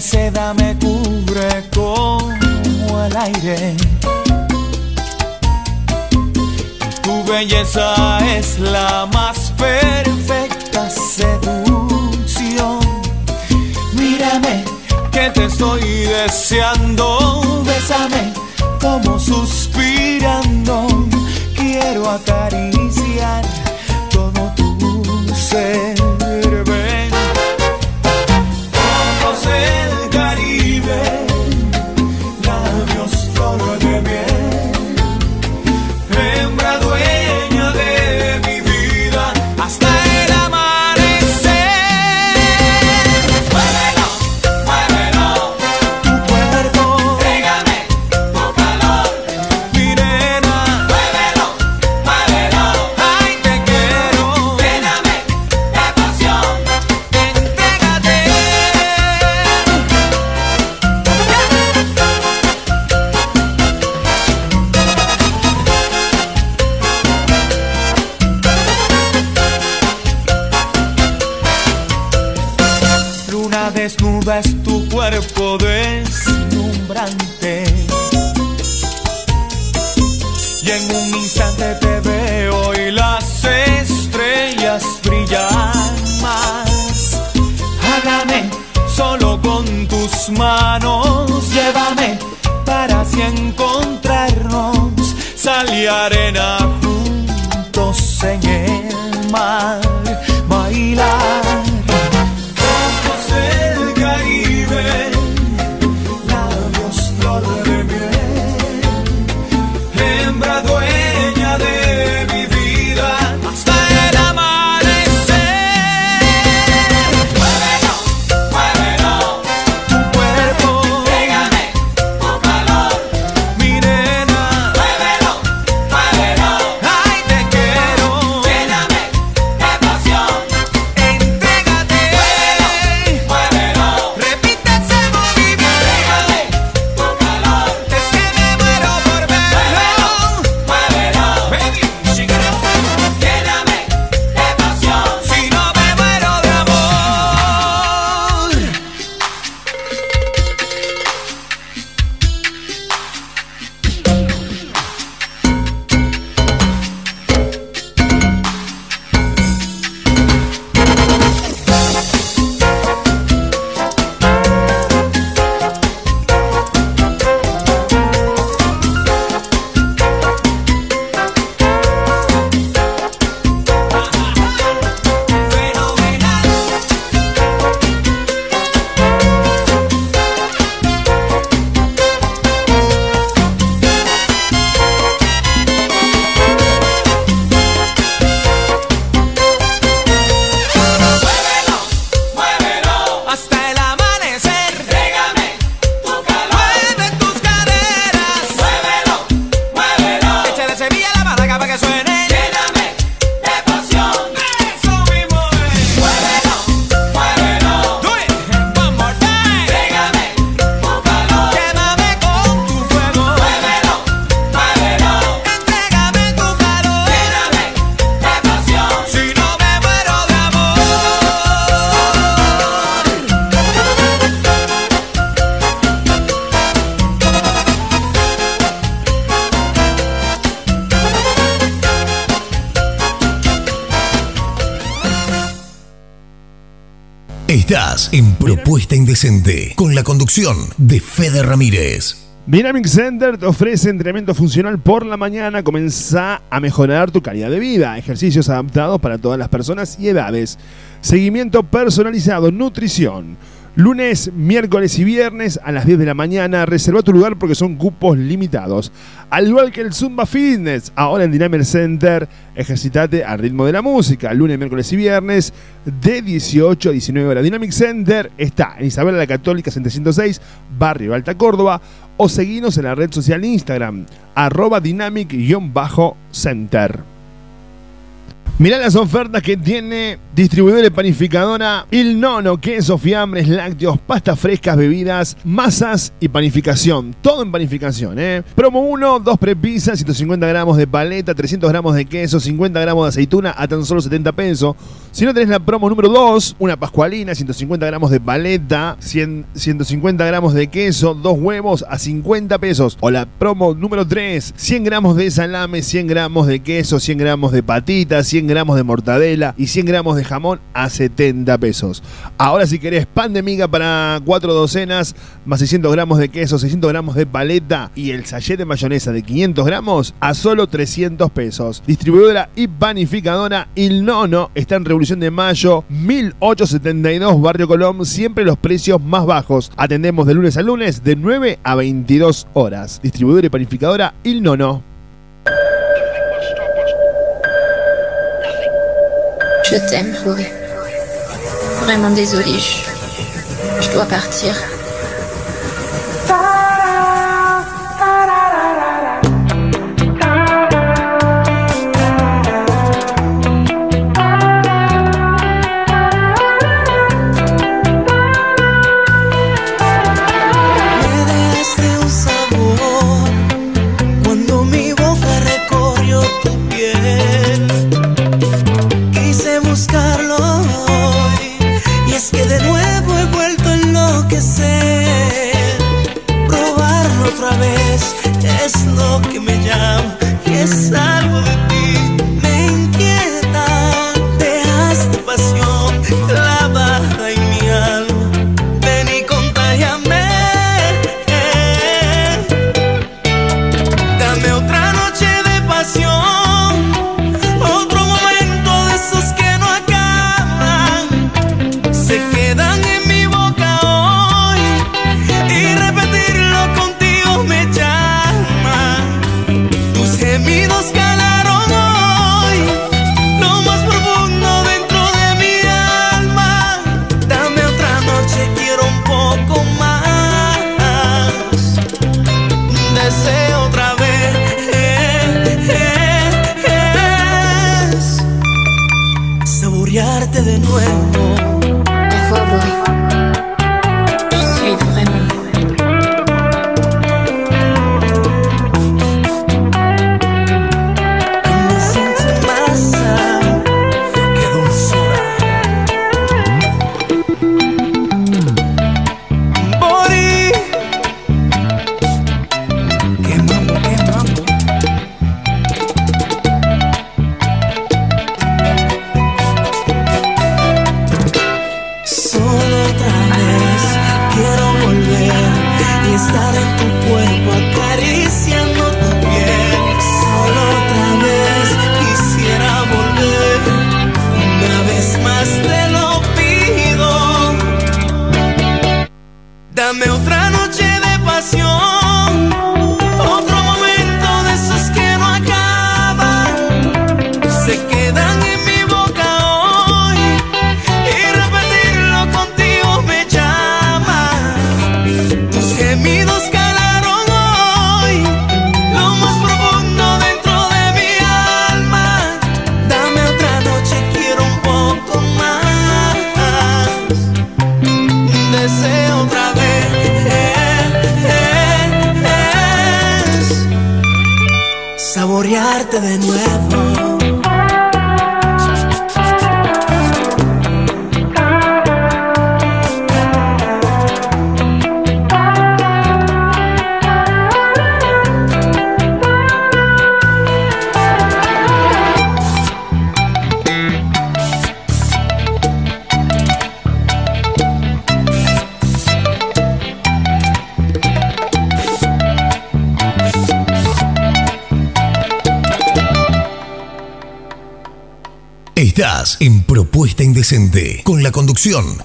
seda me cubre como el aire. Tu belleza es la más perfecta seducción. Mírame, que te estoy deseando. Bésame como suspirando. Quiero acariciar En Propuesta Indecente con la conducción de Fede Ramírez. Dynamic Center te ofrece entrenamiento funcional por la mañana. Comenzá a mejorar tu calidad de vida. Ejercicios adaptados para todas las personas y edades. Seguimiento personalizado, nutrición. Lunes, miércoles y viernes a las 10 de la mañana. Reserva tu lugar porque son cupos limitados. Al igual que el Zumba Fitness, ahora en Dynamic Center, ejercitate al ritmo de la música. Lunes, miércoles y viernes de 18 a 19 horas. Dynamic Center está en Isabel la Católica 706, Barrio Alta Córdoba. O seguinos en la red social Instagram, arroba dynamic-center. Mirá las ofertas que tiene Distribuidor y panificadora Il Nono, queso, fiambres, lácteos, pastas frescas, bebidas, masas y panificación. Todo en panificación, ¿eh? Promo 1, 2 prepisas, 150 gramos de paleta, 300 gramos de queso, 50 gramos de aceituna a tan solo 70 pesos. Si no tenés la promo número 2, una pascualina, 150 gramos de paleta, 100, 150 gramos de queso, dos huevos a 50 pesos. O la promo número 3, 100 gramos de salame, 100 gramos de queso, 100 gramos de patitas, 100 gramos de mortadela y 100 gramos de jamón a 70 pesos. Ahora si querés pan de miga para 4 docenas, más 600 gramos de queso, 600 gramos de paleta y el sachet de mayonesa de 500 gramos a solo 300 pesos. Distribuidora y panificadora Il Nono está en Revolución de Mayo 1872 Barrio Colón, siempre los precios más bajos. Atendemos de lunes a lunes de 9 a 22 horas. Distribuidora y panificadora Il Nono. Je t'aime, Chloé. Vraiment désolée, je dois partir. Vez es lo que me llama y es algo de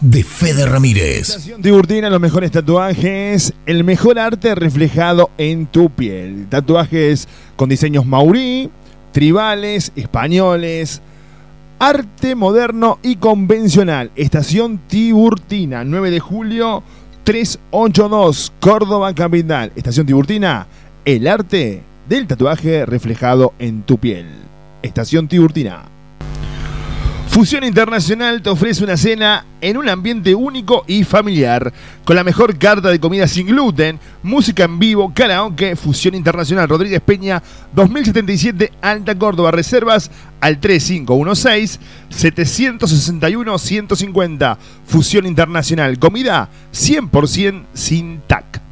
de Fede Ramírez. Estación Tiburtina, los mejores tatuajes, el mejor arte reflejado en tu piel. Tatuajes con diseños maurí, tribales, españoles, arte moderno y convencional. Estación Tiburtina, 9 de julio 382, Córdoba Capital. Estación Tiburtina, el arte del tatuaje reflejado en tu piel. Estación Tiburtina. Fusión Internacional te ofrece una cena en un ambiente único y familiar, con la mejor carta de comida sin gluten, música en vivo, karaoke, Fusión Internacional Rodríguez Peña, 2077 Alta Córdoba, reservas al 3516-761-150. Fusión Internacional, comida 100% sin TAC.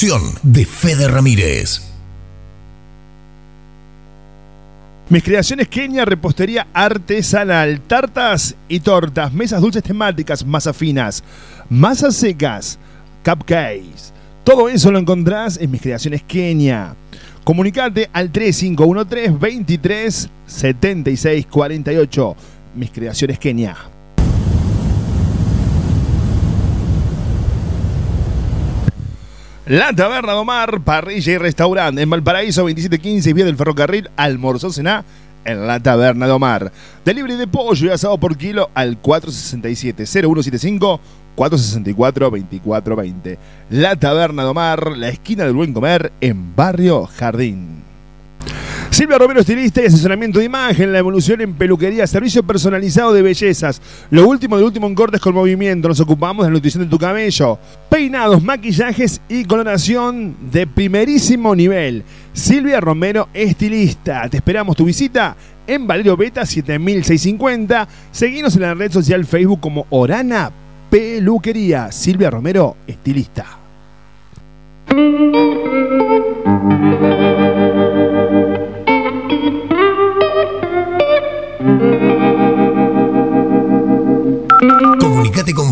de Fede Ramírez. Mis creaciones Kenia, repostería artesanal, tartas y tortas, mesas dulces temáticas, masa finas, masas secas, cupcakes. Todo eso lo encontrás en Mis creaciones Kenia. Comunicate al 3513 23 76 48. Mis creaciones Kenia. La Taberna Domar, parrilla y restaurante en Valparaíso 2715, vía del ferrocarril, almorzó cená en la Taberna de Omar. Delivery de pollo y asado por kilo al 467-0175 464-2420. La Taberna de la esquina del buen comer en Barrio Jardín. Silvia Romero, estilista y asesoramiento de imagen, la evolución en peluquería, servicio personalizado de bellezas. Lo último de último en cortes con movimiento. Nos ocupamos de la nutrición de tu cabello. Peinados, maquillajes y coloración de primerísimo nivel. Silvia Romero, estilista. Te esperamos tu visita en Valerio Beta 7650. Seguinos en la red social Facebook como Orana Peluquería. Silvia Romero, estilista.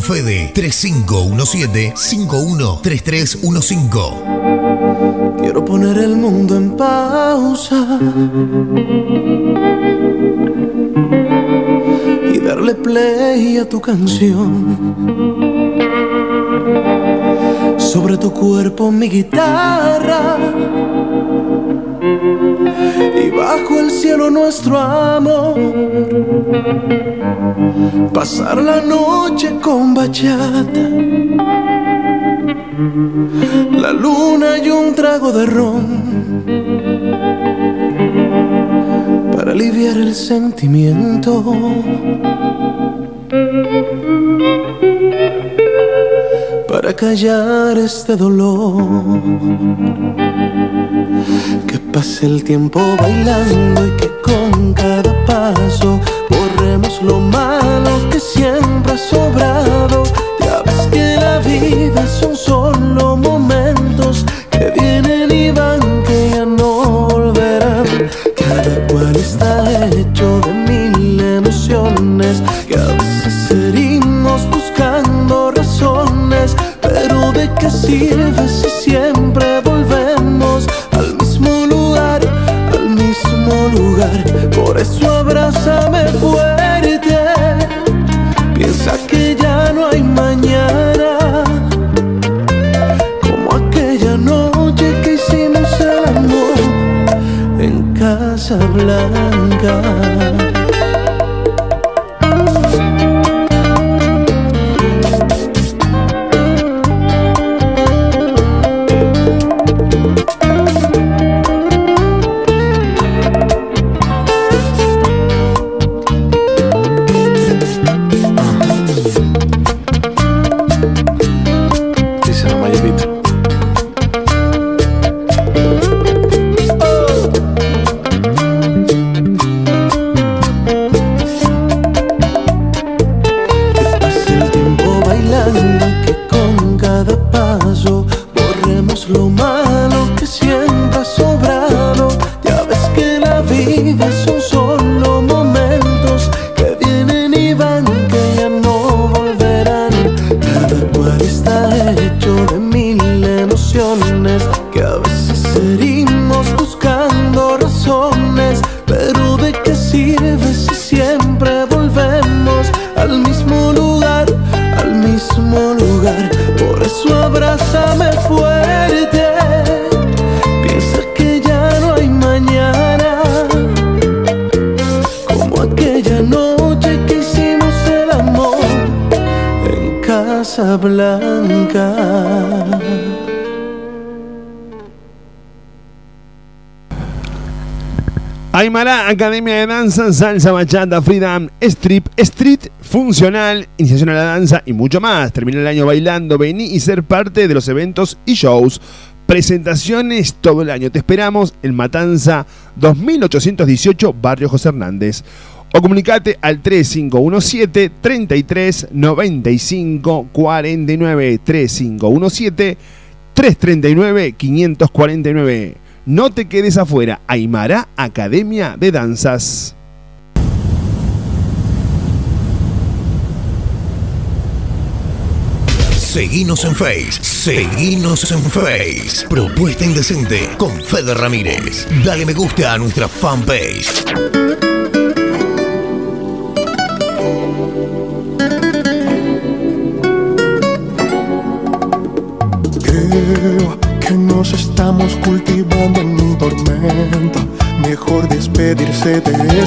Fede 3517-513315. Quiero poner el mundo en pausa y darle play a tu canción. Sobre tu cuerpo mi guitarra y bajo el cielo nuestro amor. Pasar la noche con bachata, la luna y un trago de ron para aliviar el sentimiento. Para callar este dolor que pase el tiempo bailando y que con cada paso borremos lo malo que siempre ha sobrado. Ya ves que la vida son solo momentos que vienen y van, que ya no volverán. Cada cual está hecho de mil emociones que a veces herimos buscando razones, pero de qué sirve si siempre Academia de Danza, Salsa, Bachata, Freedom, Strip, Street, Funcional, Iniciación a la Danza y mucho más. Termina el año bailando, vení y ser parte de los eventos y shows. Presentaciones todo el año. Te esperamos en Matanza 2818, Barrio José Hernández. O comunicate al 3517 33 95 49 3517 339 549. No te quedes afuera. Aymara Academia de Danzas. Seguinos en Face. Seguinos en Face. Propuesta Indecente con Fede Ramírez. Dale me gusta a nuestra fanpage.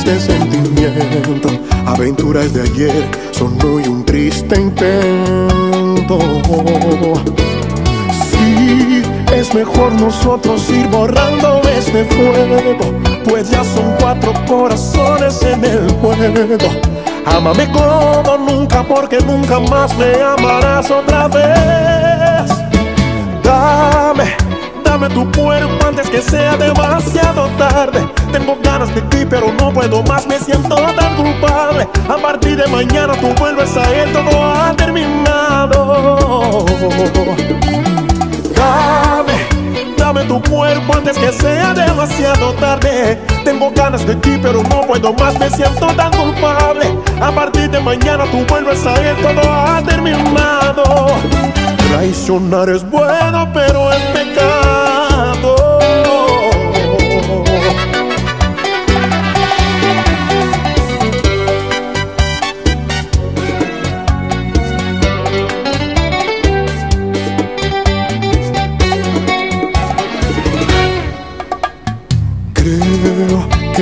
Este sentimiento. Aventuras de ayer son hoy un triste intento. Sí, es mejor nosotros ir borrando este fuego. Pues ya son cuatro corazones en el juego. Ámame como nunca, porque nunca más me amarás otra vez. Dame, dame tu cuerpo antes que sea demasiado tarde. Tengo ganas de ti, pero no puedo más, me siento tan culpable. A partir de mañana tú vuelves a él, todo ha terminado. Dame, dame tu cuerpo antes que sea demasiado tarde. Tengo ganas de ti, pero no puedo más, me siento tan culpable. A partir de mañana tú vuelves a él, todo ha terminado. Traicionar es bueno, pero es pecado.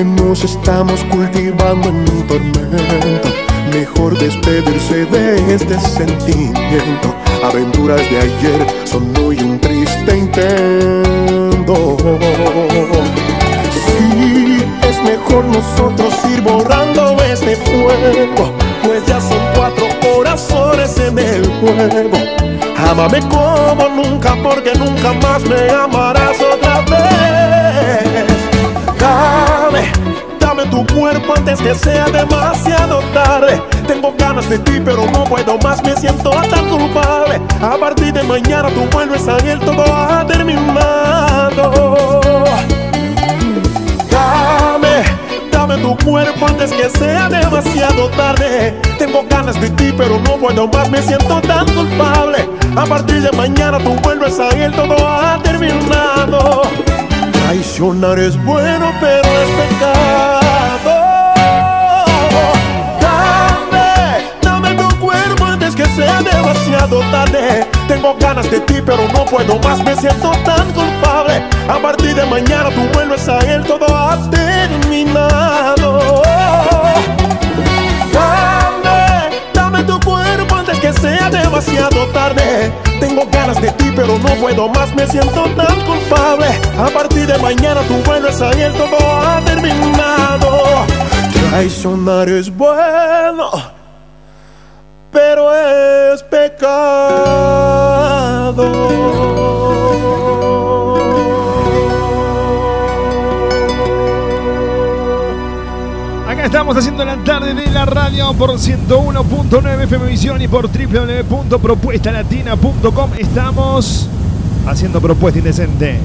Nos estamos cultivando en un tormento. Mejor despedirse de este sentimiento. Aventuras de ayer son hoy un triste intento. Sí, es mejor nosotros ir borrando este fuego. Pues ya son cuatro corazones en el juego. Ámame como nunca, porque nunca más me amarás otra vez. Tu cuerpo antes que sea demasiado tarde. Tengo ganas de ti, pero no puedo más, me siento tan culpable. A partir de mañana tú vuelves a él, todo ha terminado. Dame, dame tu cuerpo antes que sea demasiado tarde. Tengo ganas de ti, pero no puedo más, me siento tan culpable. A partir de mañana tú vuelves a él, todo ha terminado. Traicionar es bueno, pero es pecado. Sea demasiado tarde. Tengo ganas de ti, pero no puedo más, me siento tan culpable. A partir de mañana tú vuelves a él, todo ha terminado. Dame, dame tu cuerpo antes que sea demasiado tarde. Tengo ganas de ti, pero no puedo más, me siento tan culpable. A partir de mañana tú vuelves a él, todo ha terminado. Traicionar es bueno, pero es pecado. Acá estamos haciendo la tarde de la radio por 101.9 FM Visión y por www.propuestalatina.com. Estamos haciendo propuesta indecente.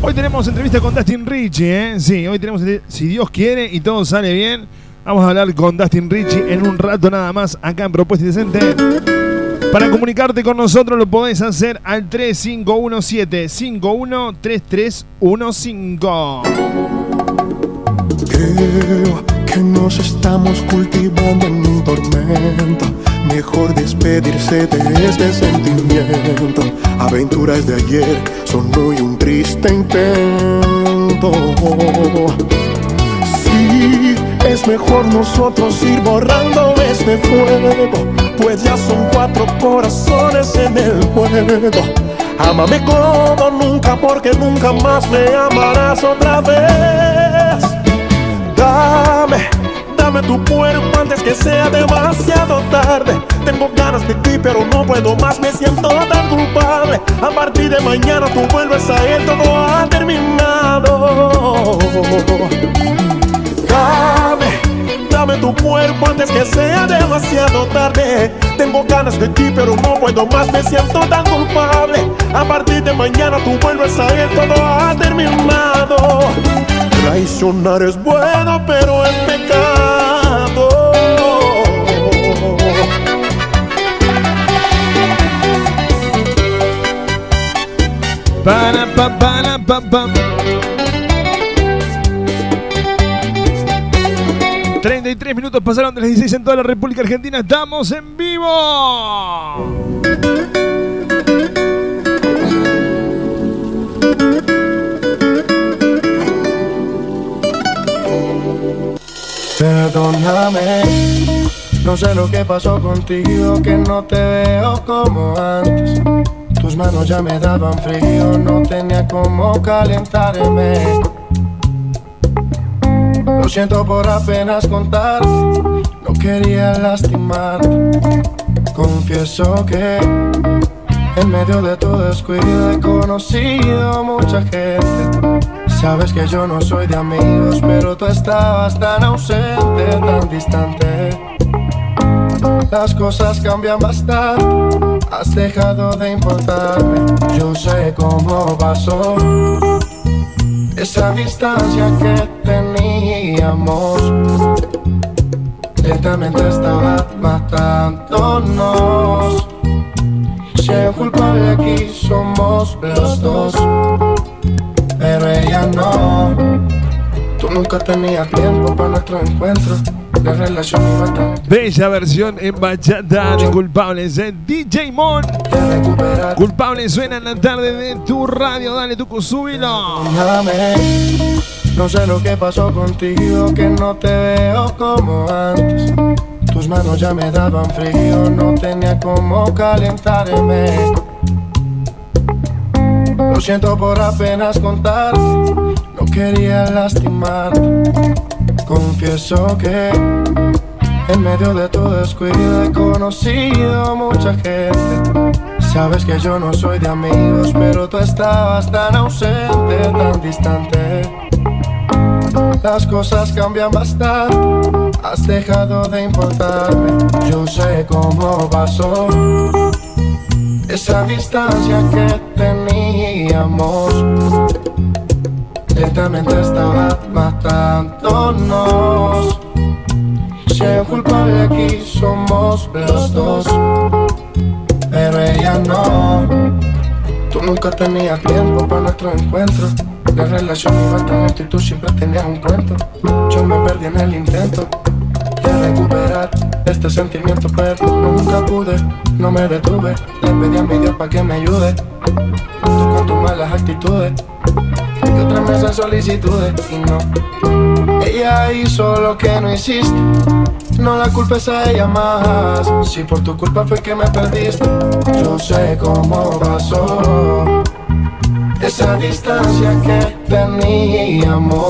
Hoy tenemos entrevista con Dustin Richie, ¿eh? Sí, hoy tenemos, si Dios quiere y todo sale bien, vamos a hablar con Dustin Richie en un rato nada más acá en Propuesta Indecente. Para comunicarte con nosotros lo podés hacer al 3517-513315. Creo que nos estamos cultivando en un tormento. Mejor despedirse de este sentimiento. Aventuras de ayer son hoy un triste intento. Es mejor nosotros ir borrando este fuego. Pues ya son cuatro corazones en el juego. Ámame como nunca, porque nunca más me amarás otra vez. Dame, dame tu cuerpo antes que sea demasiado tarde. Tengo ganas de ti, pero no puedo más, me siento tan culpable. A partir de mañana tú vuelves a él, todo ha terminado tu cuerpo antes que sea demasiado tarde. Tengo ganas de ti, pero no puedo más, me siento tan culpable. A partir de mañana tú vuelves a ir, todo ha terminado. Traicionar es bueno, pero es pecado. Para, pa, para, pa, pa. 33 minutos pasaron de las 16 en toda la República Argentina. Estamos en vivo. Perdóname, no sé lo que pasó contigo, que no te veo como antes. Tus manos ya me daban frío, no tenía cómo calentarme. Lo siento por apenas contar, no quería lastimarte. Confieso que en medio de tu descuido he conocido mucha gente. Sabes que yo no soy de amigos, pero tú estabas tan ausente, tan distante. Las cosas cambian bastante, has dejado de importarme. Yo sé cómo pasó esa distancia que teníamos. Lentamente estaba matándonos. Si un culpable aquí somos los dos pero ella no. Tú nunca tenías tiempo para nuestro encuentro. La relación iba tan Bella versión en bachata de culpables de DJ Mon. de recuperar. Culpable suena en la tarde de tu radio. Dale tu súbilo. No sé lo que pasó contigo, que no te veo como antes. Tus manos ya me daban frío, no tenía cómo calentarme. Lo siento por apenas contar, no quería lastimarte. Confieso que en medio de tu descuido he conocido mucha gente. Sabes que yo no soy de amigos, pero tú estabas tan ausente, tan distante. Las cosas cambian bastante, has dejado de importarme. Yo sé cómo pasó esa distancia que teníamos. Lentamente estaba matándonos. Si hay culpable aquí somos los dos, pero ella no. Tú nunca tenías tiempo para nuestro encuentro. La relación iba tan lento y tú siempre tenías un cuento. Yo me perdí en el intento de recuperar este sentimiento, pero nunca pude, no me detuve. Le pedí a mi Dios para que me ayude. Tú con tus malas actitudes y otras mesas solicitudes y no. Ella hizo lo que no hiciste. No la culpes a ella más. Si por tu culpa fue que me perdiste, yo sé cómo pasó. Esa distancia que teníamos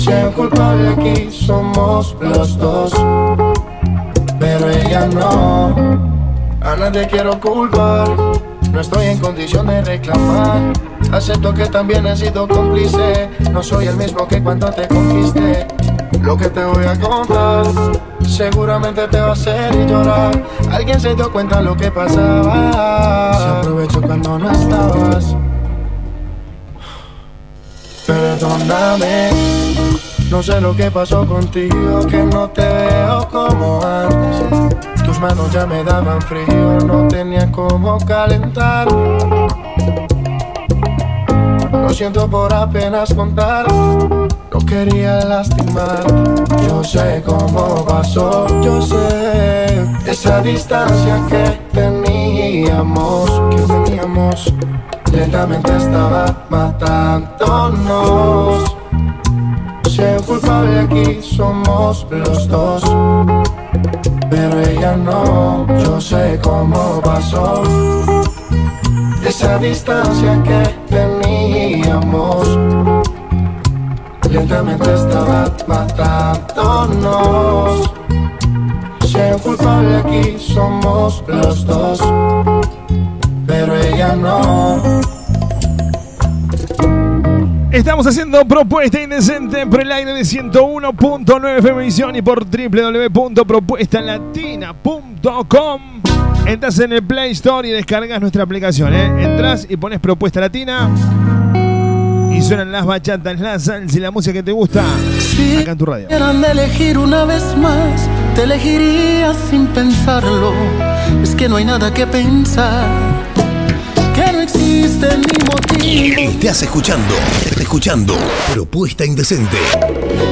Si un culpable aquí somos los dos, pero ella no. A nadie quiero culpar, no estoy en condición de reclamar. Acepto que también he sido cómplice, no soy el mismo que cuando te conquisté. Lo que te voy a contar seguramente te va a hacer llorar. Alguien se dio cuenta lo que pasaba. Se aprovechó cuando no estabas. Perdóname, no sé lo que pasó contigo, que no te veo como antes. Tus manos ya me daban frío, no tenía cómo calentar. Lo siento por apenas contar, no quería lastimar. Yo sé cómo pasó, yo sé esa distancia que teníamos, que teníamos. Lentamente estaba matándonos. Un culpable aquí somos los dos, pero ella no. Yo sé cómo pasó esa distancia que teníamos. Lentamente estaba matándonos. Un culpable aquí somos los dos, pero ella no. Estamos haciendo propuesta indecente por el aire de 101.9 FM y por www.propuestalatina.com. Entras en el Play Store y descargas nuestra aplicación. ¿eh? Entras y pones propuesta latina. Y suenan las bachatas, las salsa y la música que te gusta. Acá en tu radio. De elegir una vez más te elegiría sin pensarlo. Es que no hay nada que pensar, existe ni motivo. Estás escuchando, escuchando Propuesta Indecente.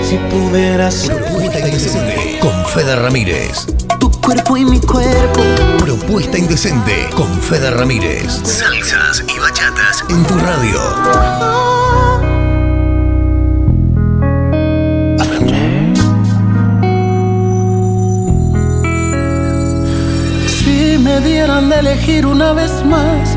Si pudieras Propuesta Indecente con Fede Ramírez. tu cuerpo y mi cuerpo. Propuesta Indecente con Fede Ramírez. Salsas y bachatas en tu radio. Si me dieran de elegir una vez más,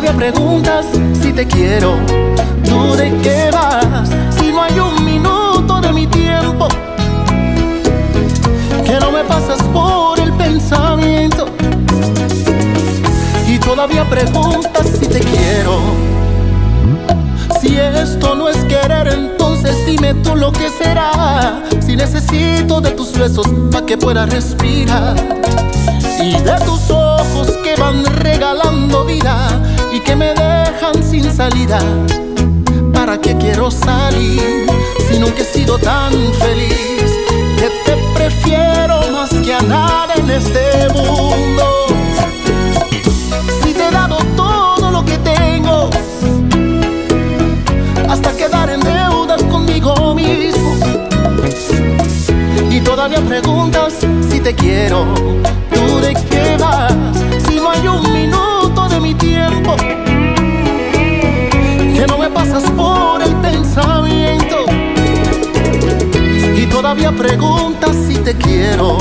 todavía preguntas si te quiero, tú de qué vas, si no hay un minuto de mi tiempo que no me pasas por el pensamiento. Y todavía preguntas si te quiero. Si esto no es querer, entonces dime tú lo que será. Si necesito de tus besos para que pueda respirar. Y de tus ojos que van regalando vida y que me dejan sin salida. ¿Para qué quiero salir si nunca he sido tan feliz? Que te prefiero más que a nada en este mundo. Si te he dado todo lo que tengo hasta quedar en deuda conmigo mismo. Y todavía preguntas si te quiero, tú de qué vas, todavía preguntas si te quiero.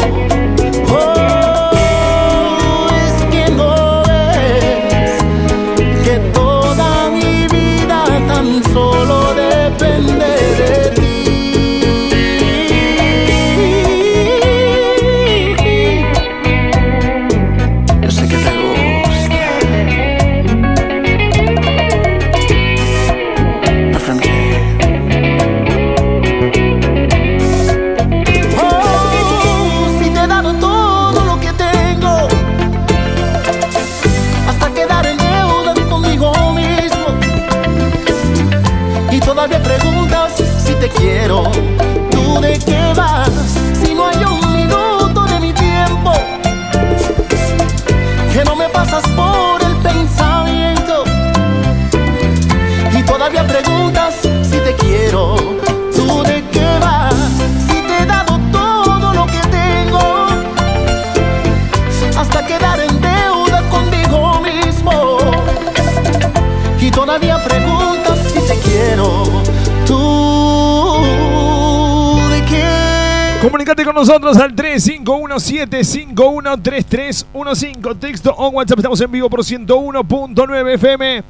Comunicate con nosotros al 3517513315, texto o WhatsApp. Estamos en vivo por 101.9 FM.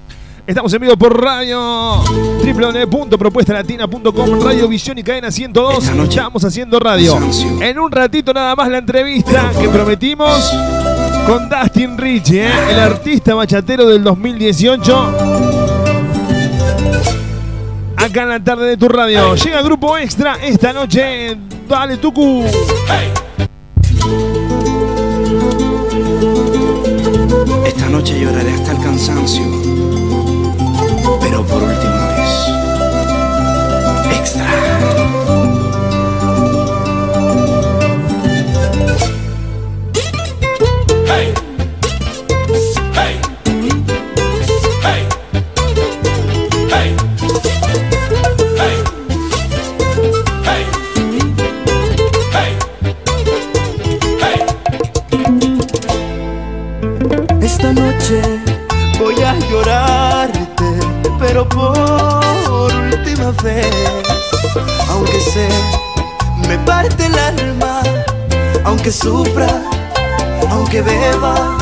Estamos en vivo por radio www.propuestalatina.com, Radio Visión y Cadena 102. Estamos haciendo radio. En un ratito nada más la entrevista que prometimos con Dustin Richie, ¿eh? el artista bachatero del 2018. Acá en la tarde de tu radio. Llega Grupo Extra esta noche. Dale, Tucu. Esta noche lloraré hasta el cansancio, aunque sufra, aunque beba,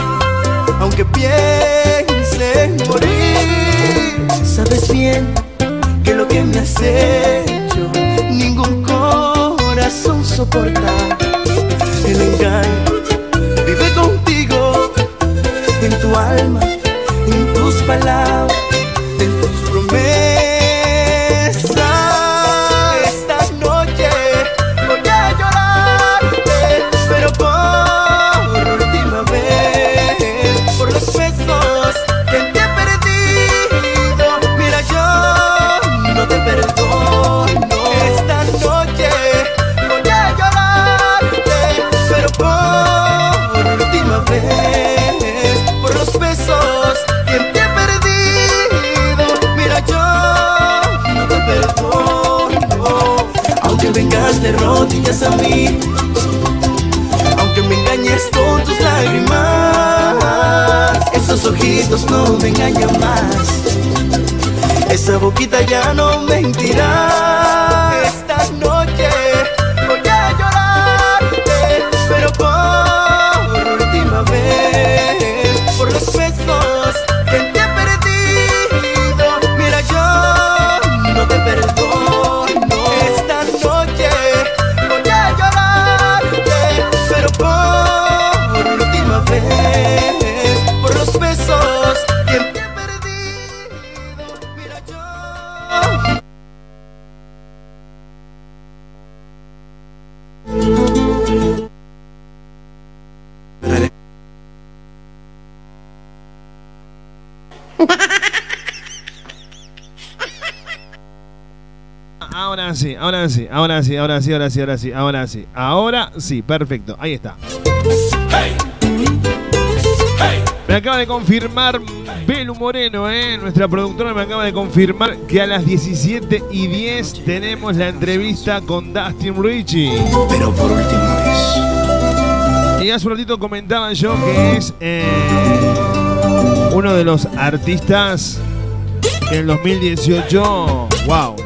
aunque piense en morir. Sabes bien que lo que me has hecho, ningún corazón soportar el engaño. Vive contigo en tu alma, en tus palabras, en tus aunque me engañes con tus lágrimas, esos ojitos no me engañan más. Esa boquita ya no mentirá. Ahora sí, ahora sí, ahora sí, ahora sí, ahora sí, ahora sí, ahora sí. Perfecto. Ahí está. Me acaba de confirmar Belu Moreno, ¿eh? nuestra productora me acaba de confirmar que a las 17 y 10 tenemos la entrevista con Dustin Richie. Pero por última vez. Y hace un ratito comentaba yo que es eh, uno de los artistas que en el 2018, wow.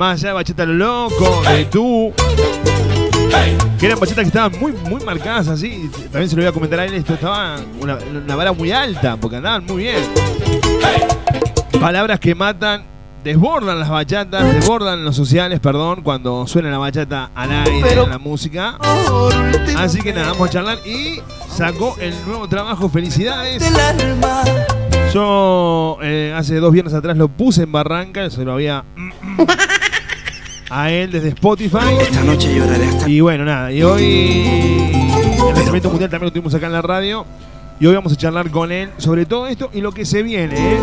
Más allá de Bachata lo Loco, de tú, que eran bachetas que estaban muy, muy marcadas así. También se lo voy a comentar a él, esto estaba una, una vara muy alta, porque andaban muy bien. Palabras que matan, desbordan las bachatas, desbordan los sociales, perdón, cuando suena la bachata al aire, Pero- la música. Así que nada, vamos a charlar y sacó el nuevo trabajo. Felicidades. Yo eh, hace dos viernes atrás lo puse en Barranca, se lo había a él desde Spotify. Esta noche lloraré hasta Y bueno, nada, y hoy el lanzamiento mundial también lo tuvimos acá en la radio. Y hoy vamos a charlar con él sobre todo esto y lo que se viene, ¿eh?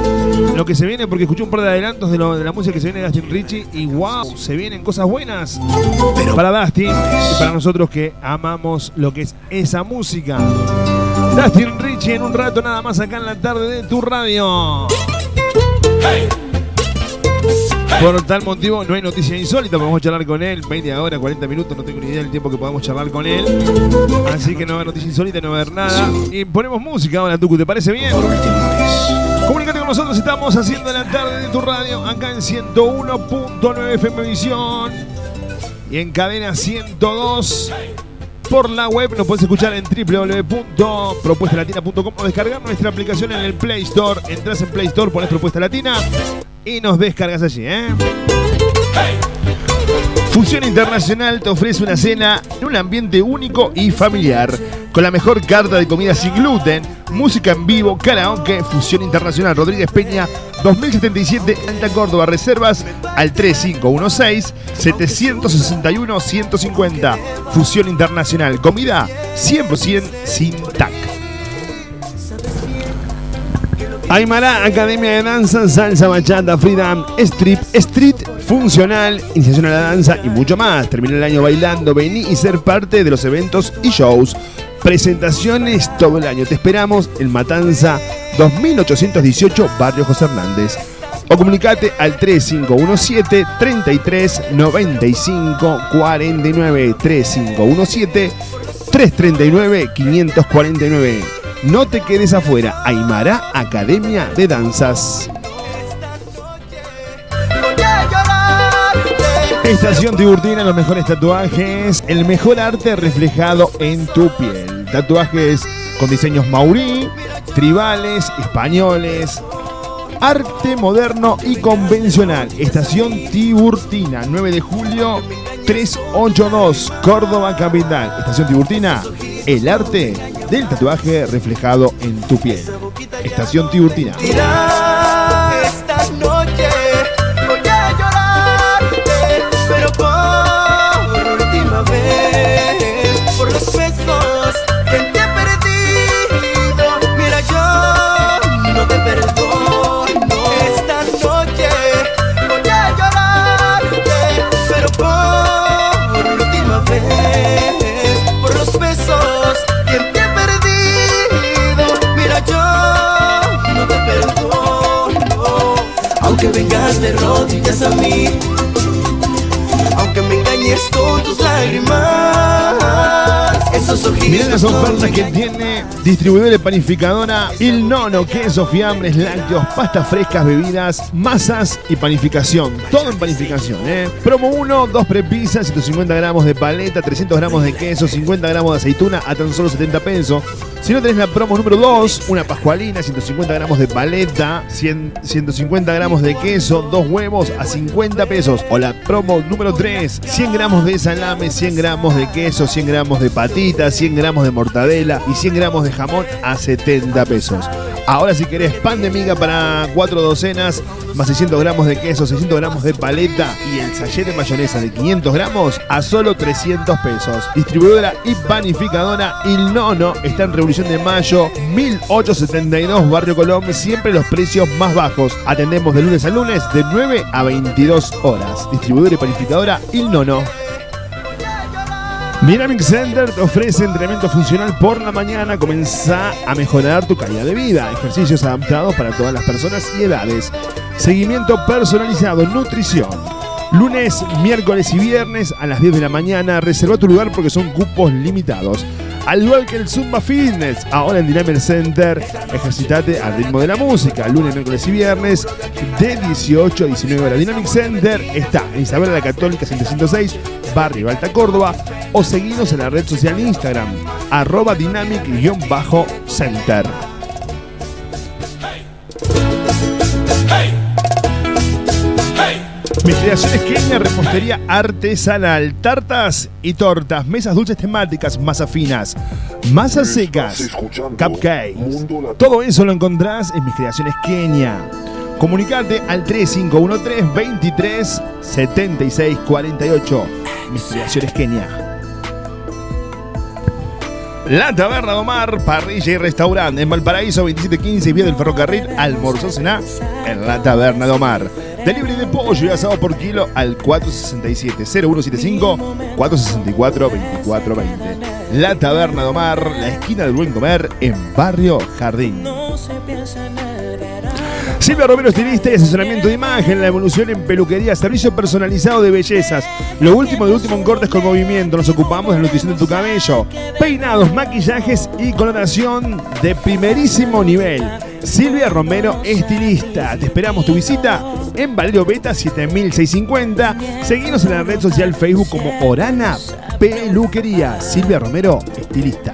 Lo que se viene, porque escuché un par de adelantos de, lo- de la música que se viene de Dustin Richie y wow, se vienen cosas buenas Pero para Dustin y para nosotros que amamos lo que es esa música. Dustin Richie en un rato nada más acá en la tarde de tu radio. Por tal motivo no hay noticia insólita, podemos charlar con él, 20 hora, 40 minutos, no tengo ni idea del tiempo que podamos charlar con él. Así que no va a haber noticia insólita, no va a haber nada. Y ponemos música ahora, Tucu, ¿te parece bien? Comunicate con nosotros, estamos haciendo la tarde de tu radio acá en 101.9 FM Visión y en cadena 102 por la web. Nos puedes escuchar en www.propuestalatina.com o descargar nuestra aplicación en el Play Store. Entras en Play Store, pones Propuesta Latina y nos descargas allí, ¿eh? Fusión Internacional te ofrece una cena en un ambiente único y familiar, con la mejor carta de comida sin gluten, música en vivo, karaoke, Fusión Internacional Rodríguez Peña 2077 Alta Córdoba, reservas al 3516-761-150. Fusión Internacional, comida 100% sin TAC. Aymara, Academia de Danza, Salsa, Bachata, Freedom, Strip, Street, Funcional, Iniciación a la Danza y mucho más. Termina el año bailando, vení y ser parte de los eventos y shows. Presentaciones todo el año. Te esperamos en Matanza 2818, Barrio José Hernández. O comunicate al 3517 33 95 49 3517 339 549. No te quedes afuera. Aymara Academia de Danzas. Estación Tiburtina, los mejores tatuajes, el mejor arte reflejado en tu piel. Tatuajes con diseños maurí, tribales, españoles, arte moderno y convencional. Estación Tiburtina, 9 de julio 382, Córdoba Capital. Estación Tiburtina, el arte del tatuaje reflejado en tu piel. Estación Tiburtina. Vengas de rodillas a mí, aunque me engañes con tus lágrimas, esos ojitos. Mirá las ofertas que tiene distribuidora y panificadora Il Nono, queso, fiambres, lácteos, pastas frescas, bebidas, masas y panificación. Todo en panificación, ¿eh? Promo 1, 2 prepisas, 150 gramos de paleta, 300 gramos de queso, 50 gramos de aceituna a tan solo 70 pesos. Si no tenés la promo número 2, una pascualina, 150 gramos de paleta, 100 150 gramos de queso, dos huevos a 50 pesos. O la promo número 3, 100 gramos de salame, 100 gramos de queso, 100 gramos de patita, 100 gramos de mortadela y 100 gramos de jamón a 70 pesos. Ahora si querés pan de miga para 4 docenas, más 600 gramos de queso, 600 gramos de paleta y el sachet de mayonesa de 500 gramos a solo 300 pesos. Distribuidora y panificadora Il Nono está en Revolución de Mayo 1872 Barrio Colón, siempre los precios más bajos. Atendemos de lunes a lunes de 9 a 22 horas. Distribuidora y panificadora Il Nono. Dynamic Center te ofrece entrenamiento funcional por la mañana. Comenzá a mejorar tu calidad de vida. Ejercicios adaptados para todas las personas y edades. Seguimiento personalizado, nutrición. Lunes, miércoles y viernes a las 10 de la mañana. Reserva tu lugar porque son cupos limitados. Al igual que el Zumba Fitness, ahora en Dynamic Center, ejercitate al ritmo de la música. Lunes, miércoles y viernes de 18 a 19 horas. Dynamic Center está en Isabela la Católica 706, Barrio Alta Córdoba, o seguinos en la red social Instagram, arroba dynamic-center. Mis creaciones Kenia, repostería artesanal, tartas y tortas, mesas dulces temáticas, masas finas, masas secas, cupcakes. Todo eso lo encontrás en mis creaciones Kenia. Comunicate al 3513 23 76 48. Mis creaciones Kenia. La Taberna de Omar, parrilla y restaurante en Valparaíso 2715 vía del ferrocarril, almorzó cená en la Taberna de Omar. Delivery de pollo y asado por kilo al 467-0175-464-2420. La Taberna de Omar, la esquina del buen comer en Barrio Jardín. Silvia Romero, estilista y asesoramiento de imagen, la evolución en peluquería, servicio personalizado de bellezas. Lo último de último en cortes con movimiento. Nos ocupamos de la nutrición de tu cabello. Peinados, maquillajes y coloración de primerísimo nivel. Silvia Romero, estilista. Te esperamos tu visita en Valerio Beta 7650. Seguinos en la red social Facebook como Orana Peluquería. Silvia Romero, estilista.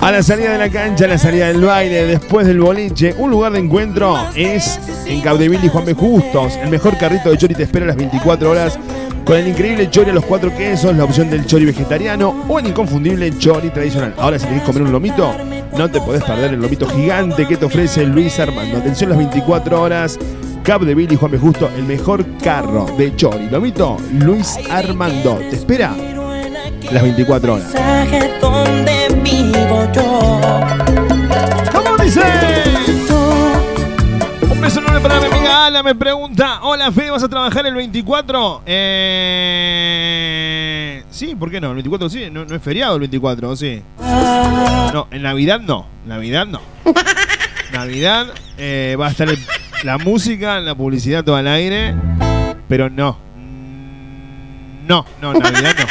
A la salida de la cancha, a la salida del baile, después del boliche, un lugar de encuentro es en Caudeville y Juan B. Justos. El mejor carrito de chori te espera a las 24 horas con el increíble chori a los cuatro quesos, la opción del chori vegetariano o el inconfundible chori tradicional. Ahora, si querés comer un lomito, no te podés perder el lomito gigante que te ofrece Luis Armando. Atención las 24 horas. Capdeville y Juan B. Justo, el mejor carro de chori. Lomito, Luis Armando. Te espera las 24 horas. donde vivo yo. ¿Cómo dice? Un beso enorme para mi amiga Ana. Me pregunta: Hola, Fe, ¿vas a trabajar el 24? Eh. Sí, ¿por qué no? El 24 sí, no, no es feriado el 24, ¿o sí? No, en Navidad no. Navidad no. Navidad eh, va a estar el- la música, la publicidad todo al aire. Pero no. Mm, No, no, Navidad. No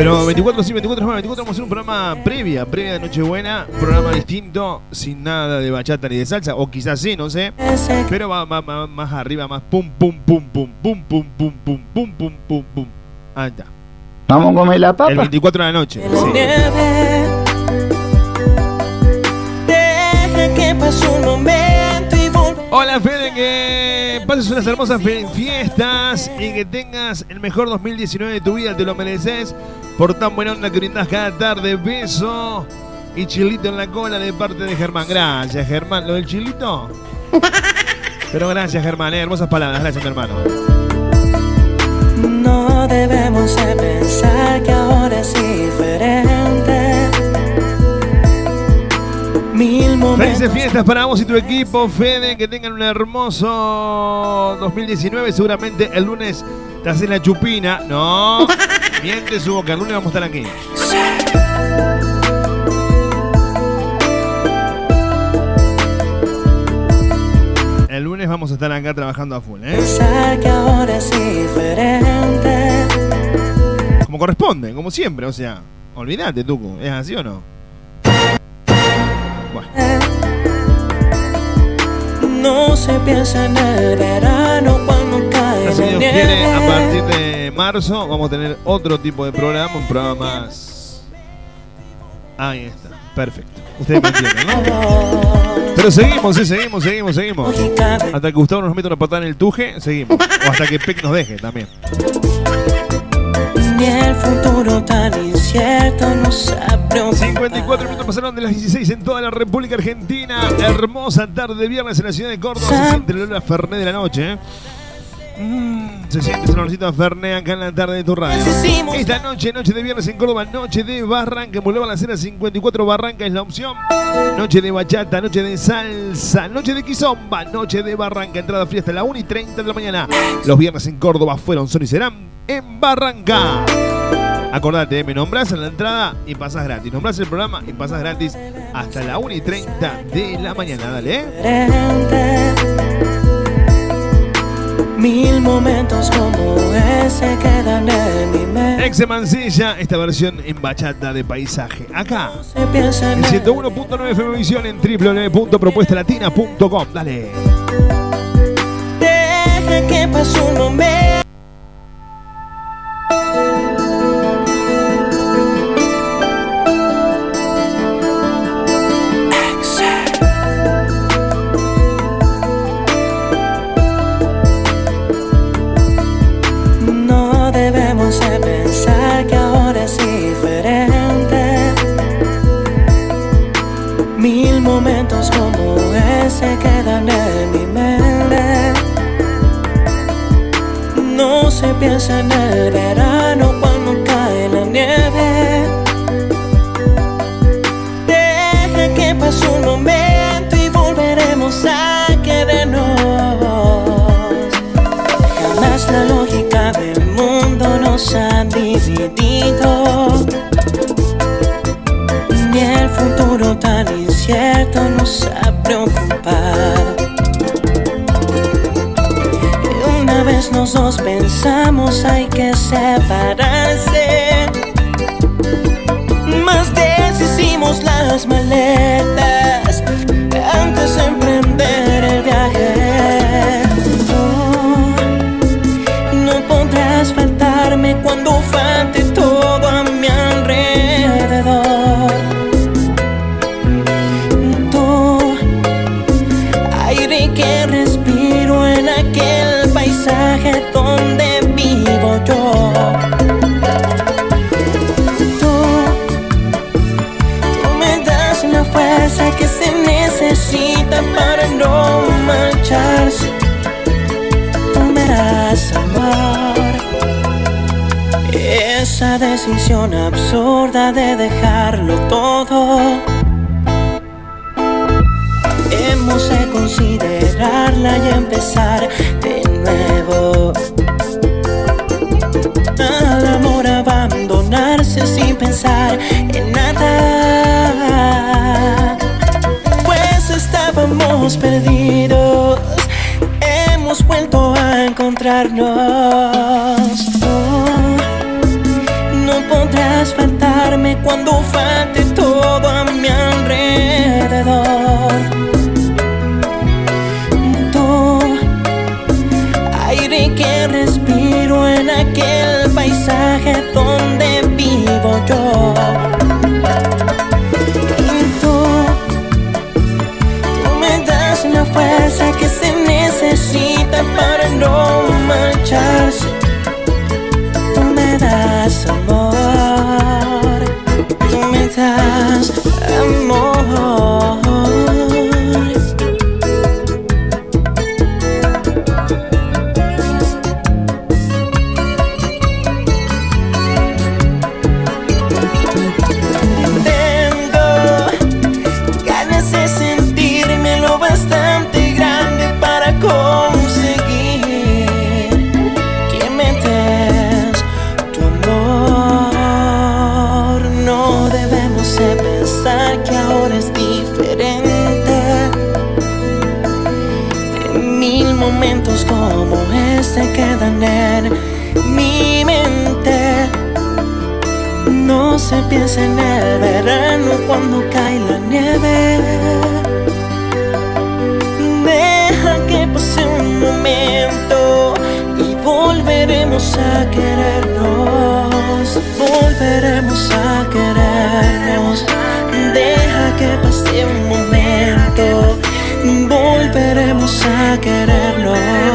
Pero 24 sí, 24 más, 24 vamos a hacer un programa previa, previa de Nochebuena, programa distinto, sin nada de bachata ni de salsa, o quizás sí, no sé. Pero va, más arriba, más pum, pum, pum, pum, pum, pum, pum, pum, pum, pum, pum, pum. Ahí está. Vamos a comer la papa. El 24 de la noche. Sí. Deja que pase un momento. Hola Fede, que pases unas hermosas fiestas y que tengas el mejor 2019 de tu vida, te lo mereces por tan buena onda que brindás cada tarde. Beso y chilito en la cola de parte de Germán. Gracias Germán, lo del chilito. Pero gracias Germán, eh, hermosas palabras, gracias mi hermano. Felices fiestas para vos y tu equipo, Fede, que tengan un hermoso 2019. Seguramente el lunes te haces la chupina. No, miente su boca, el lunes vamos a estar aquí. El lunes vamos a estar acá trabajando a full, ¿eh? Pensar que ahora es diferente. Como corresponde, como siempre, o sea, olvídate, Tucu, ¿es así o no? Bueno, No se piensa en el verano cuando cae si la quiere, a partir de marzo vamos a tener otro tipo de programa, un programa más. Ahí está, perfecto. Ustedes me entienden, ¿no? Pero seguimos, sí, seguimos, seguimos, seguimos. Hasta que Gustavo nos meta una patada en el tuje, seguimos. O hasta que Peck nos deje también. El futuro tan incierto nos ha preocupado. 54 minutos pasaron de las 16 en toda la República Argentina. Hermosa tarde de viernes en la ciudad de Córdoba. Se siente el olor a Fernet de la noche. ¿eh? Mm, se siente ese olorcito a Fernet acá en la tarde de tu radio. Esta noche, noche de viernes en Córdoba, noche de Barranca. En Boulevard La Cera 54 Barranca es la opción. Noche de bachata, noche de salsa, noche de quizomba, noche de Barranca. Entrada fría hasta la 1 y 30 de la mañana. Los viernes en Córdoba fueron, son y serán en Barranca. Acordate, eh, me nombras en la entrada y pasas gratis. Nombras el programa y pasas gratis hasta la 1 y 30 de la mañana. Dale, ¿eh? Mil momentos como ese quedan en mi mente. Ex Mancilla, esta versión en bachata de paisaje. Acá, en en el 101.9 FM Visión en www.propuestalatina.com. Dale. Deja que pase un momento. Momentos como ese quedan en mi mente. Se piensa en el verano cuando cae la nieve. Deja que pase un momento y volveremos a querernos. Jamás la lógica del mundo nos ha dividido. Ni el futuro tan incierto nos ha preocupado. Dos pensamos hay que separarse. Más deshicimos las maletas antes de emprender el viaje. No podrás faltarme cuando falte donde vivo yo. Tú, tú me das la fuerza que se necesita para no marcharse. Tú me das amor. Esa decisión absurda de dejarlo olvidarnos. En el verano cuando cae la nieve. Deja que pase un momento y volveremos a querernos. Volveremos a querernos. Deja que pase un momento. Volveremos a querernos.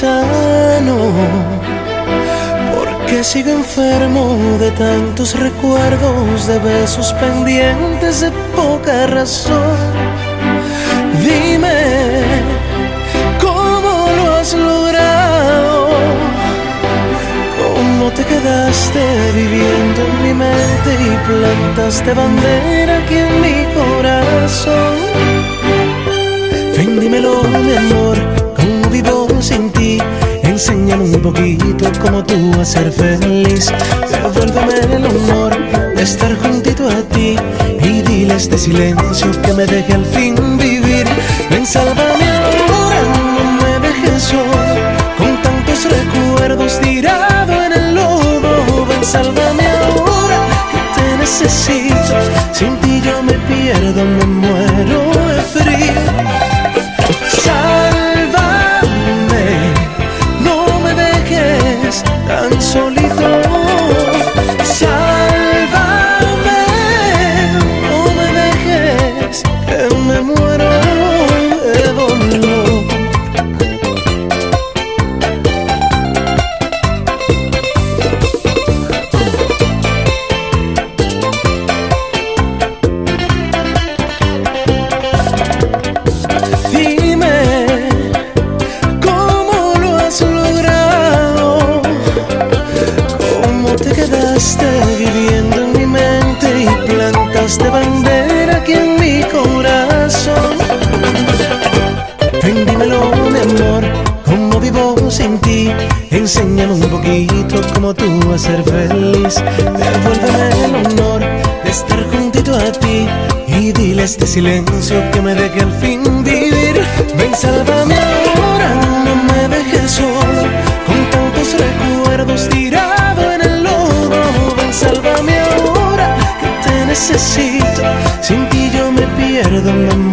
Sano? ¿Por qué sigo enfermo de tantos recuerdos, de besos pendientes de poca razón? Dime, ¿cómo lo has logrado? ¿Cómo te quedaste viviendo en mi mente y plantaste bandera aquí en mi corazón? Ven, mi amor, Enséñame un poquito cómo tú a ser feliz. Devuélveme el honor de estar juntito a ti. Y dile este silencio que me deje al fin vivir. Ven, sálvame ahora, no me dejes solo. Con tantos recuerdos tirado en el lodo. Ven, sálvame ahora, que te necesito. Sin ti yo me pierdo, me silencio que me deje al fin vivir. Ven, sálvame ahora, no me dejes solo. Con tantos recuerdos tirado en el lodo. Ven, sálvame ahora, que te necesito. Sin ti yo me pierdo, me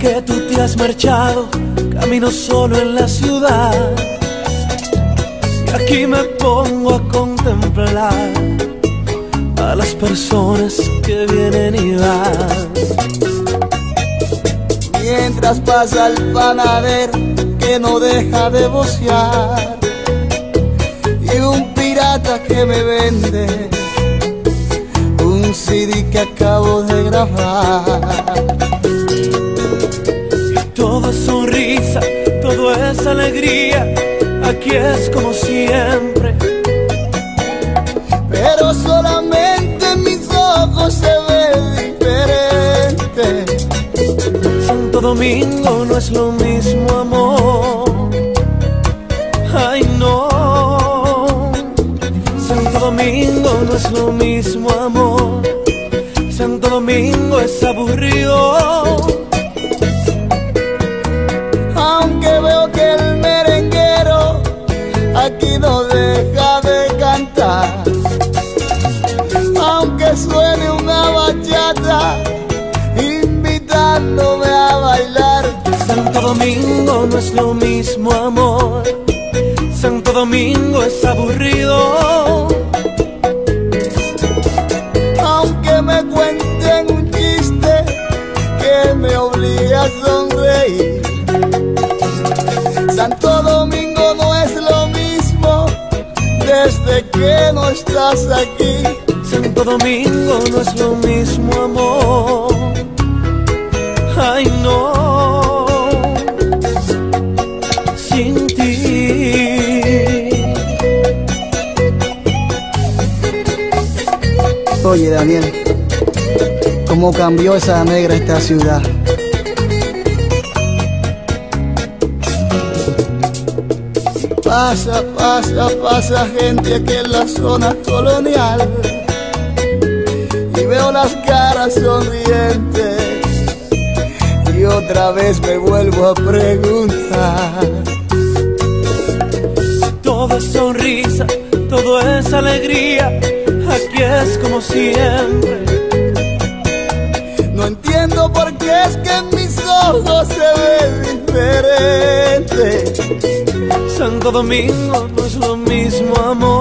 que tú te has marchado, camino solo en la ciudad. Y aquí me pongo a contemplar a las personas que vienen y van. Mientras pasa el panadero que no deja de vocear. Y un pirata que me vende un CD que acabo de grabar. Todo es sonrisa, todo es alegría, aquí es como siempre. Pero solamente en mis ojos se ve diferente. Santo Domingo no es lo mismo amor. Ay no. Santo Domingo no es lo mismo amor. Santo Domingo es aburrido. Aquí. Santo Domingo no es lo mismo amor. Ay no. Sin ti. Oye Daniel, ¿cómo cambió esa negra esta ciudad? Pasa, pasa, pasa gente aquí en la zona colonial y veo las caras sonrientes y otra vez me vuelvo a preguntar. Todo es sonrisa, todo es alegría. Aquí es como siempre. No entiendo por qué es que en mis ojos se ve diferente. Santo Domingo no es lo mismo amor.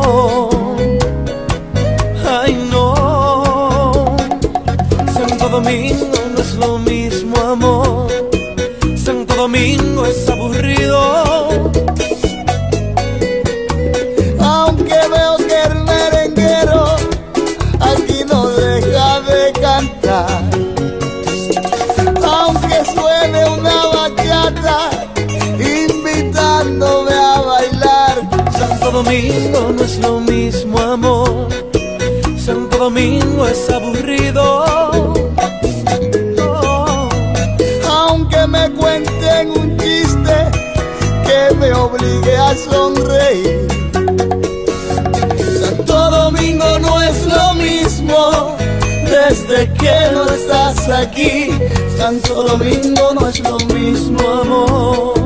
Aquí. Santo Domingo no es lo mismo, amor.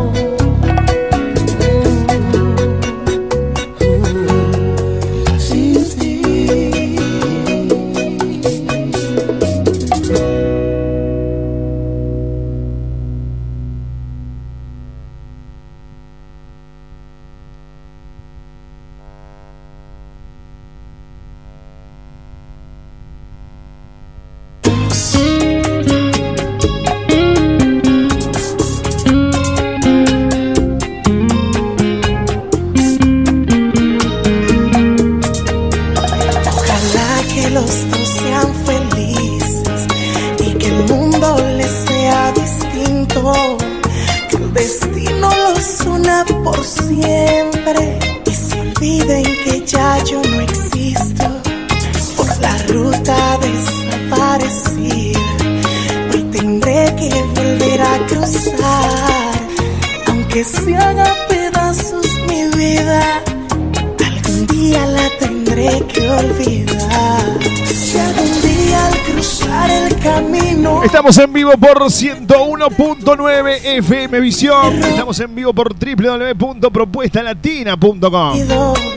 Vivo por 101.9 FM Visión. Estamos en vivo por www.propuestalatina.com.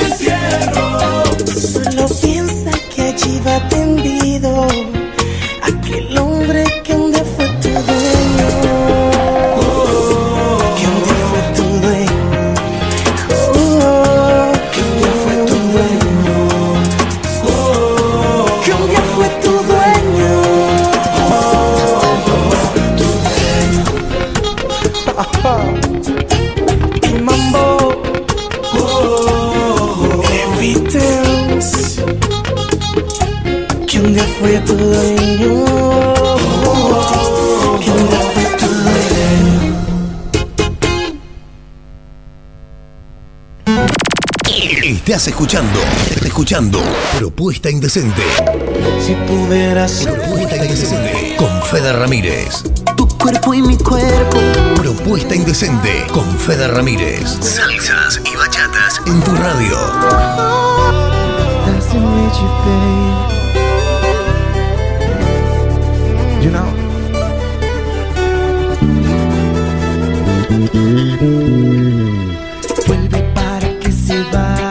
entierro, Estás escuchando, escuchando Propuesta Indecente. Si pudieras Propuesta Indecente con Fede Ramírez. tu cuerpo y mi cuerpo. Propuesta Indecente con Fede Ramírez. Salsas y bachatas en tu radio. Nice to meet you, babe. You know. Vuelve para que se vayan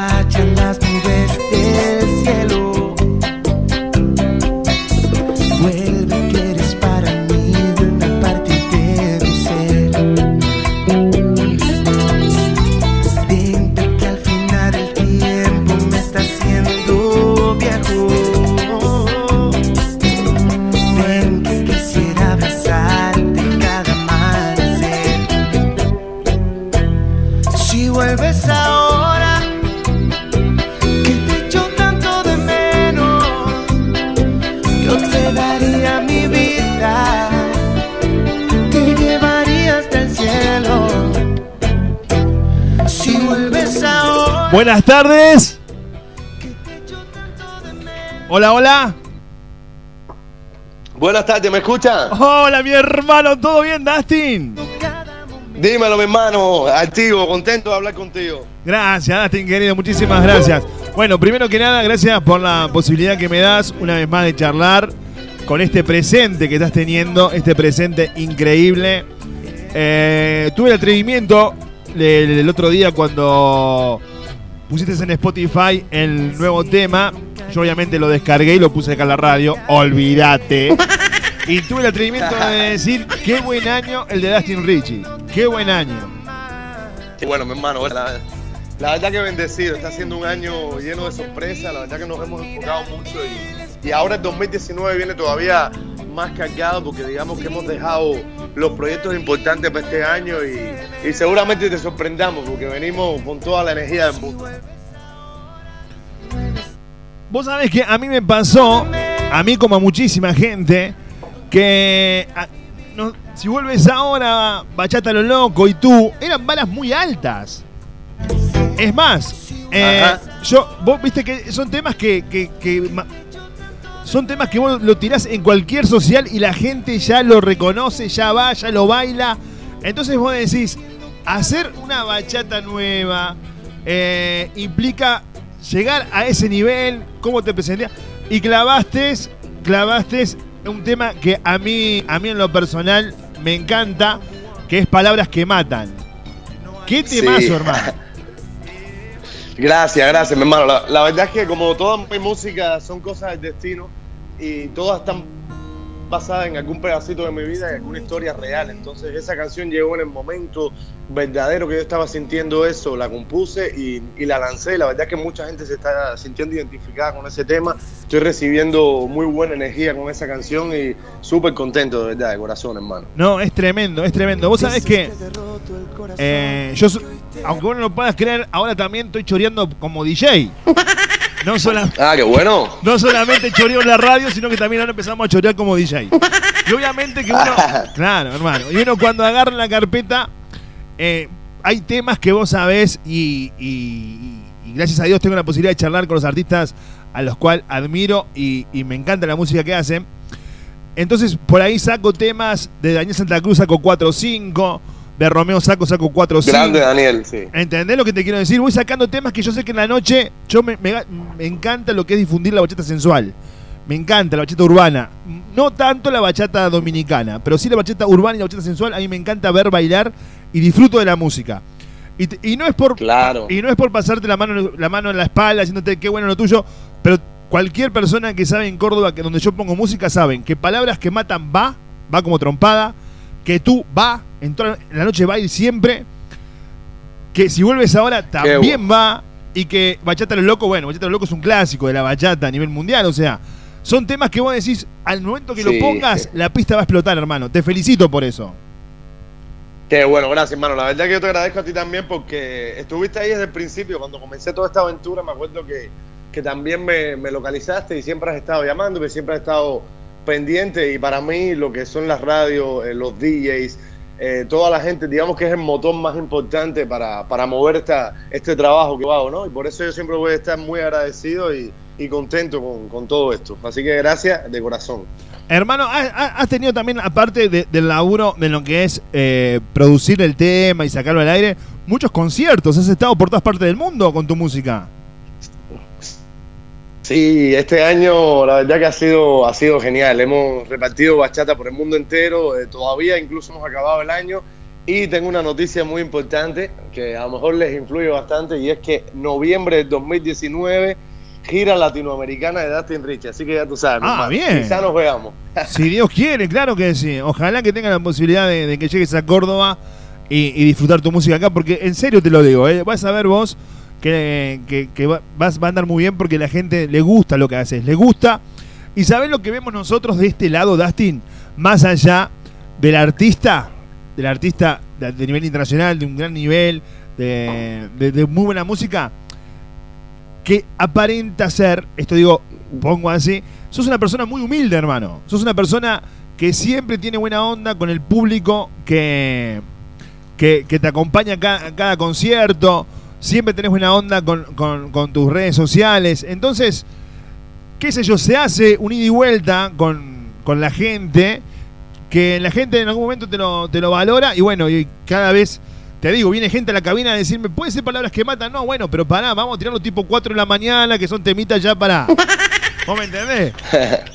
Buenas tardes. Hola, hola. Buenas tardes, ¿me escuchan? Hola, mi hermano. ¿Todo bien, Dustin? Dímelo, mi hermano, activo, contento de hablar contigo. Gracias, Dustin, querido. Muchísimas gracias. Bueno, primero que nada, gracias por la posibilidad que me das una vez más de charlar con este presente que estás teniendo, este presente increíble. Eh, tuve el atrevimiento el, el otro día cuando pusiste en Spotify el nuevo tema. Yo obviamente lo descargué y lo puse acá en la radio. Olvídate. Y tuve el atrevimiento de decir qué buen año el de Dustin Richie. Qué buen año. Y bueno, mi hermano, la, la verdad que bendecido, está siendo un año lleno de sorpresas, la verdad que nos hemos enfocado mucho y, y ahora el 2019 viene todavía más cargado porque digamos que hemos dejado los proyectos importantes para este año y, y seguramente te sorprendamos porque venimos con toda la energía del mundo. Vos sabés que a mí me pasó, a mí como a muchísima gente, que a- no- si vuelves ahora, Bachata lo loco y tú, eran balas muy altas. Es más, eh, yo, vos viste que son temas que, que- que son temas que vos lo tirás en cualquier social y la gente ya lo reconoce, ya va, ya lo baila. Entonces vos decís, hacer una bachata nueva eh, implica llegar a ese nivel, cómo te presentías. Y clavaste, clavaste un tema que a mí, a mí en lo personal me encanta, que es Palabras que Matan. ¿Qué temazo, Sí. hermano? Gracias, gracias, mi hermano. La, la verdad es que como toda mi música son cosas del destino y todas están basadas en algún pedacito de mi vida y alguna historia real. Entonces esa canción llegó en el momento verdadero que yo estaba sintiendo eso, la compuse y, y la lancé. La verdad es que mucha gente se está sintiendo identificada con ese tema. Estoy recibiendo muy buena energía con esa canción y súper contento, de verdad, de corazón, hermano. No, es tremendo, es tremendo. Vos sabés que eh, yo, aunque vos no lo puedas creer, ahora también estoy choreando como DJ. No, sola- Ah, qué bueno. no solamente choreo en la radio, sino que también ahora empezamos a chorear como DJ. Y obviamente que uno, claro, hermano, y uno cuando agarra la carpeta, eh, hay temas que vos sabés y, y- y gracias a Dios tengo la posibilidad de charlar con los artistas a los cuales admiro y, y me encanta la música que hacen. Entonces, por ahí saco temas de Daniel Santa Cruz, saco 4 o 5, de Romeo saco, saco 4 o 5. Grande Daniel, sí. ¿Entendés lo que te quiero decir? Voy sacando temas que yo sé que en la noche yo me, me- me encanta lo que es difundir la bachata sensual. Me encanta la bachata urbana. No tanto la bachata dominicana, pero sí la bachata urbana y la bachata sensual. A mí me encanta ver bailar y disfruto de la música. Y, y no es por Claro. y no es por pasarte la mano la mano en la espalda diciéndote qué bueno lo tuyo, pero cualquier persona que sabe en Córdoba que donde yo pongo música saben que palabras que matan va, va como trompada, que tú va, en, toda la noche va a ir siempre, que si vuelves ahora también va y que Bachata lo loco, bueno, Bachata lo loco es un clásico de la bachata a nivel mundial, o sea, son temas que vos decís, al momento que Sí. lo pongas, la pista va a explotar, hermano. Te felicito por eso. Qué bueno, gracias, hermano. La verdad que yo te agradezco a ti también porque estuviste ahí desde el principio. Cuando comencé toda esta aventura, me acuerdo que, que también me, me localizaste y siempre has estado llamando, que siempre has estado pendiente. Y para mí, lo que son las radios, eh, los DJs, eh, toda la gente, digamos que es el motor más importante para, para mover esta, este trabajo que hago, ¿no? Y por eso yo siempre voy a estar muy agradecido y, y contento con, con todo esto. Así que gracias de corazón. Hermano, ¿has, has tenido también, aparte de- del laburo de lo que es eh, producir el tema y sacarlo al aire, muchos conciertos? ¿Has estado por todas partes del mundo con tu música? Sí, este año la verdad que ha sido, ha sido genial. Hemos repartido bachata por el mundo entero. eh, todavía incluso hemos acabado el año. Y tengo una noticia muy importante que a lo mejor les influye bastante y es que noviembre del 2019 gira latinoamericana de Dustin Rich. Así que ya tú sabes. Ah, hermano, bien. Quizá nos veamos. Si Dios quiere, claro que sí. Ojalá que tengan la posibilidad de, de que llegues a Córdoba y, y disfrutar tu música acá, porque en serio te lo digo, ¿eh? vas a ver vos que, que- que va, va a andar muy bien porque la gente le gusta lo que haces, le gusta. Y sabés lo que vemos nosotros de este lado, Dustin, más allá del artista, del artista de, nivel internacional, de un gran nivel, de, de- muy buena música, que aparenta ser, esto digo, pongo así, sos una persona muy humilde, hermano. Sos una persona que siempre tiene buena onda con el público que, que, te acompaña a cada concierto. Siempre tenés buena onda con, con- con tus redes sociales. Entonces, qué sé yo, se hace un ida y vuelta con, con la gente, que la gente en algún momento te lo, te lo valora y bueno, y cada vez, te digo, viene gente a la cabina a decirme, puede ser palabras que matan, no, bueno, pero pará, vamos a tirarlo tipo 4 de la mañana, que son temitas ya para... ¿Vos me entendés?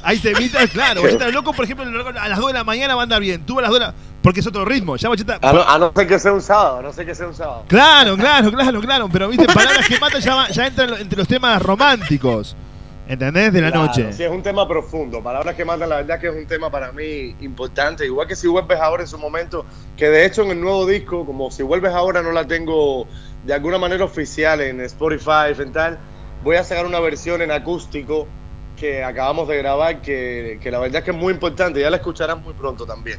Hay temitas, claro, Bachata Loco, por ejemplo, a las 2 de la mañana va a andar bien, tú a las 2 de la... Porque es otro ritmo, ya Bachata... A no, a no ser que sea un sábado, a no ser que sea un sábado. Claro, claro, claro, claro, pero viste, palabras que matan ya, ya entran entre los temas románticos, ¿entendés? De la Claro, noche. Sí, es un tema profundo. Palabras que matan, la verdad que es un tema para mí importante. Igual que si vuelves ahora en su momento, que de hecho en el nuevo disco, como si vuelves ahora no la tengo de alguna manera oficial en Spotify, en tal, voy a sacar una versión en acústico que acabamos de grabar, que, que la verdad es que es muy importante. Ya la escucharán muy pronto también.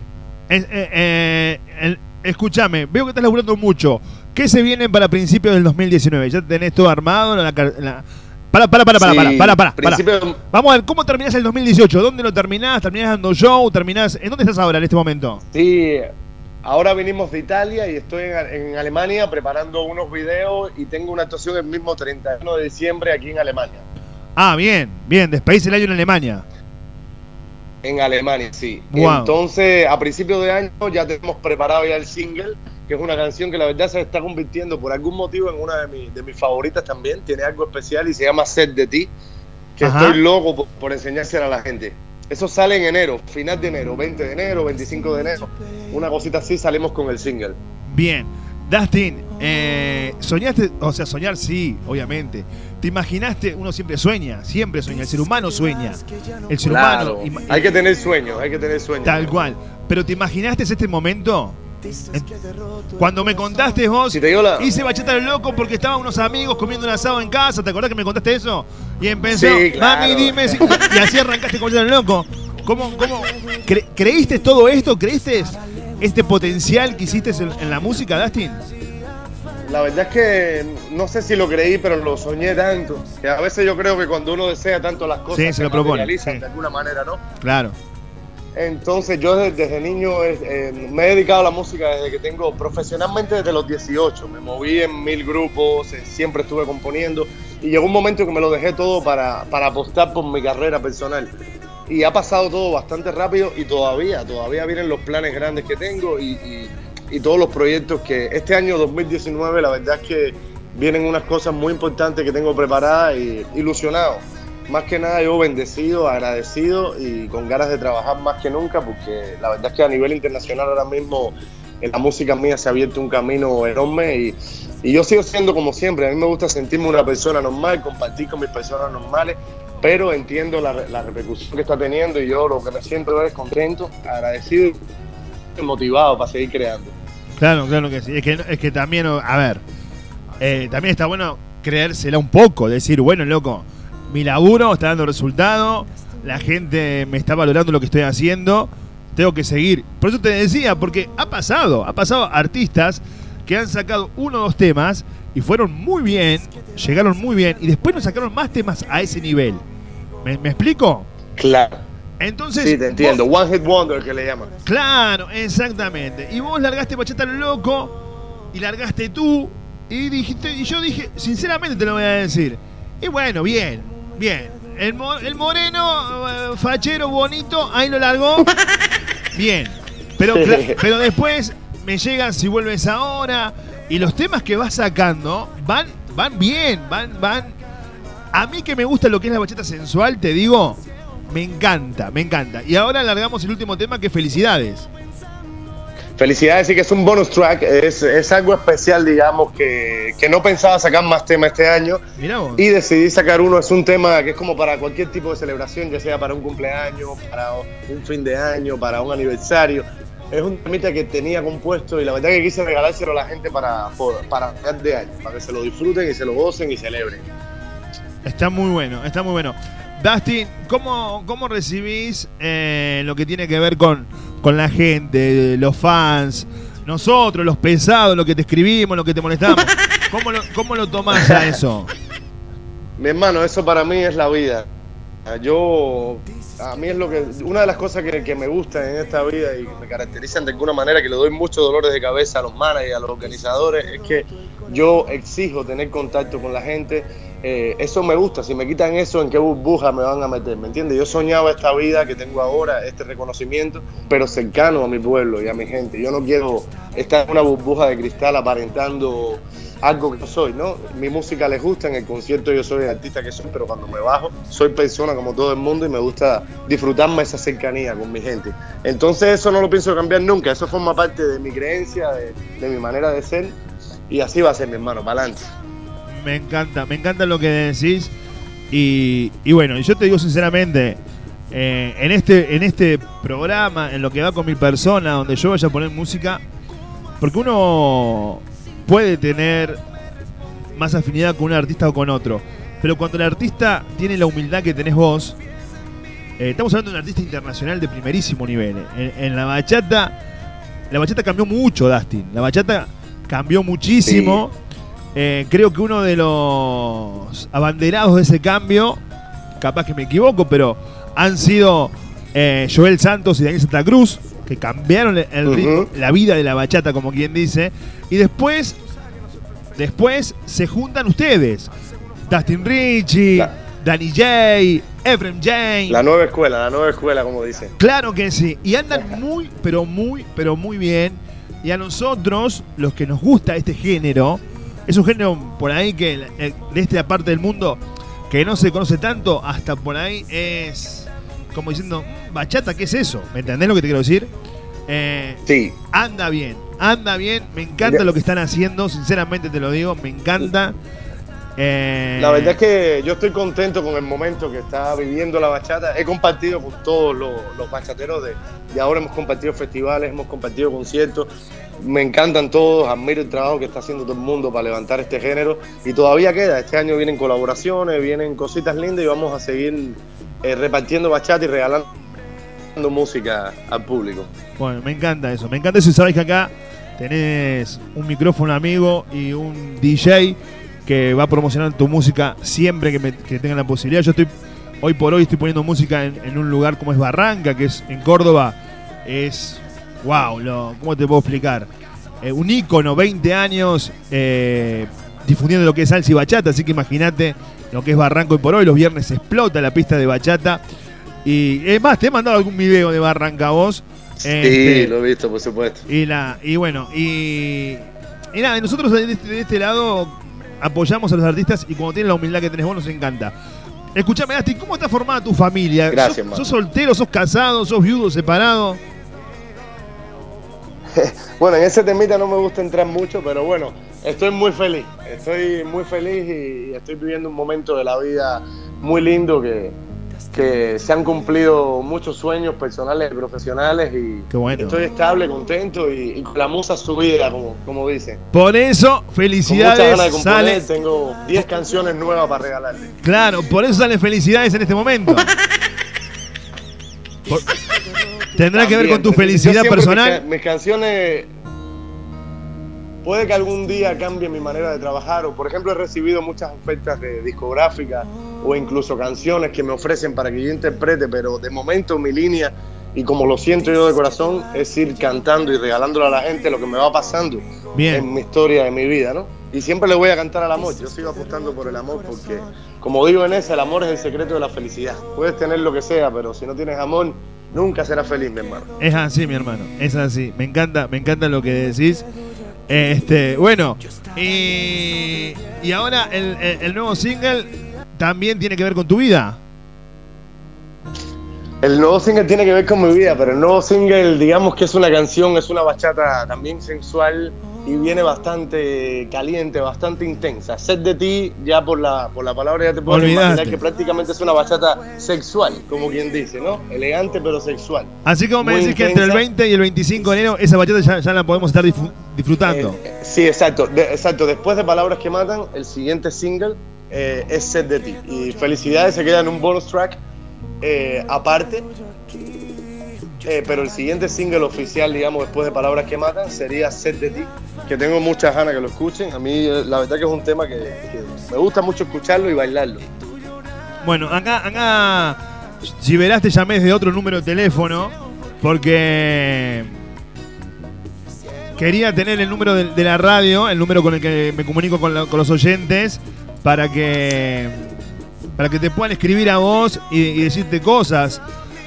Es- eh, eh, escúchame, veo que estás laburando mucho. ¿Qué se viene para principios del 2019? ¿Ya tenés todo armado? La, car- la- Para, para, para, para, Sí, para, para, para, principio- Vamos a ver, ¿cómo terminás el 2018? ¿Dónde lo terminás? ¿Terminás dando show? ¿Terminás? ¿En dónde estás ahora en este momento? Sí, ahora vinimos de Italia y estoy en, en Alemania preparando unos videos y tengo una actuación el mismo 31 de diciembre aquí en Alemania. Ah, bien, bien, despedís el año en Alemania. En Alemania, sí. Wow. Entonces, a principios de año ya tenemos preparado ya el single, que es una canción que la verdad se está convirtiendo por algún motivo en una de, mis- de mis favoritas también. Tiene algo especial y se llama Set de ti, que Ajá. estoy loco por, por enseñársela a la gente. Eso sale en enero, final de enero, 20 de enero, 25 de enero. Una cosita así salimos con el single. Bien. Dustin, eh, soñaste, o sea, soñar sí, obviamente. ¿Te imaginaste? Uno siempre sueña, siempre sueña. El ser humano sueña. El ser Claro, humano. hay que tener sueños, hay que tener sueños. Tal cual. Pero ¿te imaginaste este momento? Cuando me contaste vos, Si te digo la- hice bachata del loco porque estaban unos amigos comiendo un asado en casa. ¿Te acordás que me contaste eso? Y empezó, Sí, claro. mami, dime. si-". Y así arrancaste con bachata del loco. ¿Cómo, cómo cre- creíste todo esto? ¿Creíste este potencial que hiciste en, en la música, Dustin? La verdad es que no sé si lo creí, pero lo soñé tanto. Que a veces yo creo que cuando uno desea tanto las cosas Sí, se lo propone, materializan sí. de alguna manera, ¿no? Claro. Entonces yo desde, desde niño eh, eh, me he dedicado a la música desde que tengo profesionalmente desde los 18. Me moví en mil grupos, eh, siempre estuve componiendo y llegó un momento que me lo dejé todo para, para apostar por mi carrera personal. Y ha pasado todo bastante rápido y todavía, todavía vienen los planes grandes que tengo y, y- y todos los proyectos que este año 2019 la verdad es que vienen unas cosas muy importantes que tengo preparadas y ilusionado. Más que nada yo bendecido, agradecido y con ganas de trabajar más que nunca porque la verdad es que a nivel internacional ahora mismo en la música mía se ha abierto un camino enorme y, y yo sigo siendo como siempre. A mí me gusta sentirme una persona normal, compartir con mis personas normales, pero entiendo la, la repercusión que está teniendo y yo lo que me siento es contento, agradecido y motivado para seguir creando. Claro, claro que sí. Es que, es que también, a ver, eh, también está bueno creérsela un poco, decir, bueno, loco, mi laburo está dando resultado, la gente me está valorando lo que estoy haciendo, tengo que seguir. Por eso te decía, porque ha pasado, ha pasado artistas que han sacado uno o dos temas y fueron muy bien, llegaron muy bien y después nos sacaron más temas a ese nivel. ¿Me, me explico? Claro. Entonces, Sí, te entiendo. One Hit Wonder que le llaman. Claro, exactamente. Y vos largaste Bachata loco y largaste tú y dijiste y yo dije, sinceramente te lo voy a decir. Y bueno, bien, bien. El, mo- el moreno eh, fachero bonito, ahí lo largó. Bien. Pero pero después me llegan si vuelves ahora y los temas que vas sacando van van bien, van van a mí que me gusta lo que es la bachata sensual, te digo, me encanta, me encanta. Y ahora largamos el último tema que es felicidades. Felicidades, sí que es un bonus track, es, es algo especial, digamos, que, que no pensaba sacar más temas este año y decidí sacar uno, es un tema que es como para cualquier tipo de celebración, ya sea para un cumpleaños, para un fin de año, para un aniversario. Es un temita que tenía compuesto y la verdad que quise regalárselo a la gente para, para de año, para que se lo disfruten y se lo gocen y celebren. Está muy bueno, está muy bueno. Dustin, ¿cómo, cómo recibís eh, lo que tiene que ver con, con la gente, los fans, nosotros, los pesados, lo que te escribimos, lo que te molestamos? ¿Cómo lo, cómo lo tomás a eso? Mi hermano, eso para mí es la vida. Yo, a mí es lo que, una de las cosas que, que me gusta en esta vida y que me caracterizan de alguna manera, que le doy muchos dolores de cabeza a los managers, a los organizadores, es que yo exijo tener contacto con la gente. Eh, eso me gusta, si me quitan eso, ¿en qué burbuja me van a meter? ¿Me entiendes? Yo soñaba esta vida que tengo ahora, este reconocimiento, pero cercano a mi pueblo y a mi gente. Yo no quiero estar en una burbuja de cristal aparentando algo que no soy, ¿no? Mi música les gusta, en el concierto yo soy el artista que soy, pero cuando me bajo soy persona como todo el mundo y me gusta disfrutarme esa cercanía con mi gente. Entonces eso no lo pienso cambiar nunca, eso forma parte de mi creencia, de, de mi manera de ser y así va a ser mi hermano, para adelante. Me encanta, me encanta lo que decís. Y, y bueno, yo te digo sinceramente, eh, en, este, en este programa, en lo que va con mi persona, donde yo vaya a poner música, porque uno puede tener más afinidad con un artista o con otro, pero cuando el artista tiene la humildad que tenés vos, eh, estamos hablando de un artista internacional de primerísimo nivel. En, en la bachata, la bachata cambió mucho, Dustin. La bachata cambió muchísimo. Eh, creo que uno de los abanderados de ese cambio, capaz que me equivoco, pero han sido eh, Joel Santos y Daniel Santa Cruz, que cambiaron el- la vida de la bachata, como quien dice. Y después, después se juntan ustedes. Dustin Ritchie, Danny J, Efrem Jane. La nueva escuela, la nueva escuela, como dicen. Claro que sí. Y andan muy, pero muy, pero muy bien. Y a nosotros, los que nos gusta este género, es un género por ahí que eh, de esta parte del mundo que no se conoce tanto, hasta por ahí es como diciendo, "Mm, bachata, ¿qué es eso? ¿Me entendés lo que te quiero decir? Eh, Sí. anda bien, anda bien, me encanta lo que están haciendo, sinceramente te lo digo, me encanta. Eh, La verdad es que yo estoy contento con el momento que está viviendo la bachata. He compartido con todos los, los bachateros de, de ahora, hemos compartido festivales, hemos compartido conciertos. Me encantan todos, admiro el trabajo que está haciendo todo el mundo para levantar este género. Y todavía queda, este año vienen colaboraciones, vienen cositas lindas y vamos a seguir eh, repartiendo bachata y regalando música al público. Bueno, me encanta eso. Me encanta eso. Y sabes que acá tenés un micrófono amigo y un DJ que va a promocionar tu música siempre que, me- tengan la posibilidad. Yo estoy, hoy por hoy estoy poniendo música en, en un lugar como es Barranca, que es en Córdoba. Es, wow, lo, ¿cómo te puedo explicar? Eh, un ícono, 20 años eh, difundiendo lo que es salsa y bachata. Así que imagínate lo que es Barranca hoy por hoy. Los viernes explota la pista de bachata. Y es más, te he mandado algún video de Barranca a vos. Sí, Este, lo he visto, por supuesto. y, la, y bueno, y, y nada, nosotros de este, de este lado apoyamos a los artistas y cuando tienen la humildad que tenés vos nos encanta. Escuchame, Asti, ¿cómo está formada tu familia? Gracias, ¿Sos, sos soltero, sos casado, sos viudo, separado? Bueno, en ese temita no me gusta entrar mucho, pero bueno, estoy muy feliz. Estoy muy feliz y, estoy viviendo un momento de la vida muy lindo que, que se han cumplido muchos sueños personales y profesionales y bueno. estoy estable, contento y, y con la musa subida, como, como dicen. Por eso, felicidades. Sale, tengo 10 canciones nuevas para regalarle. claro, por eso salen felicidades en este momento. Por- tendrá que ver con tu felicidad mis personal. Mis, canciones puede que algún día cambie mi manera de trabajar o por ejemplo he recibido muchas ofertas de discográficas o incluso canciones que me ofrecen para que yo interprete, pero de momento mi línea y como lo siento yo de corazón es ir cantando y regalándole a la gente lo que me va pasando Bien. en mi historia, de mi vida, ¿no? Y siempre le voy a cantar al amor, yo sigo apostando por el amor porque como digo en esa, el amor es el secreto de la felicidad. Puedes tener lo que sea, pero si no tienes amor, nunca serás feliz, mi hermano. Es así, mi hermano. Es así. Me encanta, me encanta lo que decís. Este, bueno, y, y ahora el, el- el nuevo single también tiene que ver con tu vida. El nuevo single tiene que ver con mi vida, pero el nuevo single, digamos que es una canción, es una bachata también sensual y viene bastante caliente, bastante intensa. Set de ti, ya por la, por la palabra ya te Olvidate. imaginar que prácticamente es una bachata sexual, como quien dice, ¿no? Elegante pero sexual. Así como me decís que entre el intensa. 20 y el 25 de enero esa bachata ya, ya la podemos estar disfrutando. Eh, sí, exacto, de- exacto. Después de Palabras que Matan, el siguiente single eh, es Set de ti. Y felicidades, se queda en un bonus track eh, aparte. Eh, pero el siguiente single oficial, digamos, después de Palabras que Matan, sería Set de ti, que tengo muchas ganas que lo escuchen. A mí, eh, la verdad que es un tema que, me gusta mucho escucharlo y bailarlo. Bueno, acá, acá, si verás, te llamé desde otro número de teléfono porque quería tener el número de, la radio, el número con el que me comunico con, los oyentes, para que, para que te puedan escribir a vos y decirte cosas.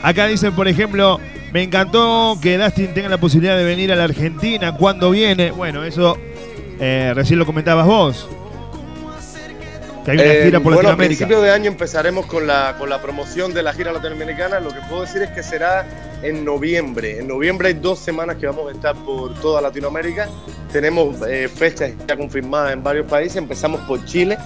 Acá dicen, por ejemplo, me encantó que Dustin tenga la posibilidad de venir a la Argentina. ¿Cuándo viene? Bueno, eso eh, recién lo comentabas vos. Que hay una Eh, gira por bueno, a Latinoamérica. principio de año empezaremos con la, con la promoción de la gira latinoamericana. Lo que puedo decir es que será en noviembre. En noviembre hay dos semanas que vamos a estar por toda Latinoamérica. Tenemos eh, fechas ya confirmadas en varios países. Empezamos por Chile.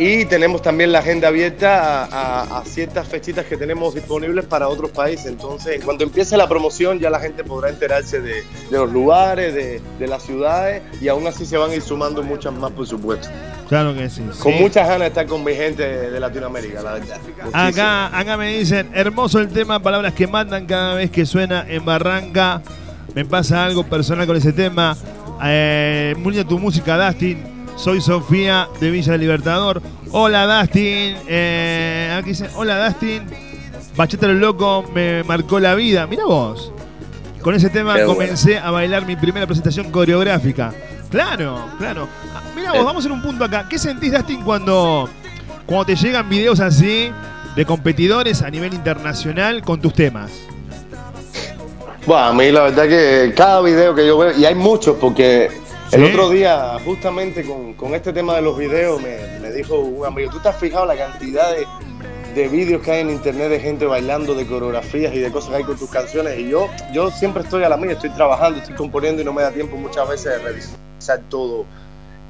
Y tenemos también la agenda abierta a, a- a ciertas fechitas que tenemos disponibles para otros países. Entonces, en cuanto empiece la promoción, ya la gente podrá enterarse de, de los lugares, de, de las ciudades, y aún así se van a ir sumando muchas más, por supuesto. Claro que sí. Con sí. muchas ganas de estar con mi gente de, Latinoamérica, la verdad. Muchísimo. Acá, acá me dicen, hermoso el tema, palabras que mandan cada vez que suena en Barranca. Me pasa algo personal con ese tema. Eh, tu música, Dustin. Soy Sofía de Villa del Libertador. Hola, Dustin. Eh, aquí dice, hola, Dustin. Bachata lo loco me marcó la vida. Mira vos. Con ese tema Qué comencé a bailar mi primera presentación coreográfica. Claro, claro. Ah, Mira vos, Eh. vamos en un punto acá. ¿Qué sentís, Dustin, cuando, cuando te llegan videos así de competidores a nivel internacional con tus temas? Bueno, a mí la verdad que cada video que yo veo, y hay muchos, porque el otro día, justamente con, con este tema de los videos, me, me dijo un amigo, ¿tú te has fijado la cantidad de, de vídeos que hay en internet de gente bailando, de coreografías y de cosas que hay con tus canciones? Y yo, yo siempre estoy a la mía, estoy trabajando, estoy componiendo y no me da tiempo muchas veces de revisar todo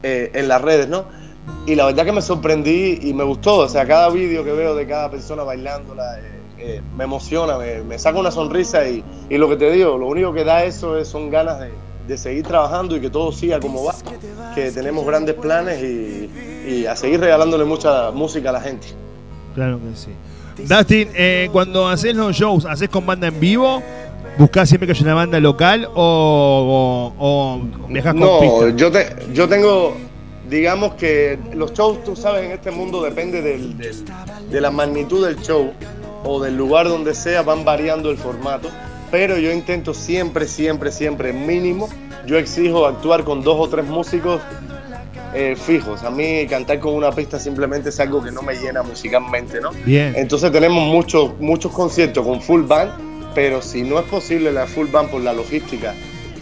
eh, en las redes, ¿no? Y la verdad que me sorprendí y me gustó, o sea, cada vídeo que veo de cada persona bailándola eh, eh, me emociona, me, me saca una sonrisa y, y lo que te digo, lo único que da eso es, son ganas de, de seguir trabajando y que todo siga como va, que tenemos grandes planes y, y a seguir regalándole mucha música a la gente. Claro que sí. Dustin, eh, cuando haces los shows, ¿haces con banda en vivo? ¿Buscás siempre que haya una banda local o, o, o viajás con No, pista? yo, te, yo tengo, digamos que los shows, tú sabes, en este mundo depende del- del- de la magnitud del show o del lugar donde sea, van variando el formato, pero yo intento siempre, siempre, siempre, mínimo, yo exijo actuar con dos o tres músicos eh, fijos. A mí cantar con una pista simplemente es algo que no me llena musicalmente, ¿no? Bien. Entonces tenemos muchos muchos conciertos con full band, pero si no es posible la full band por la logística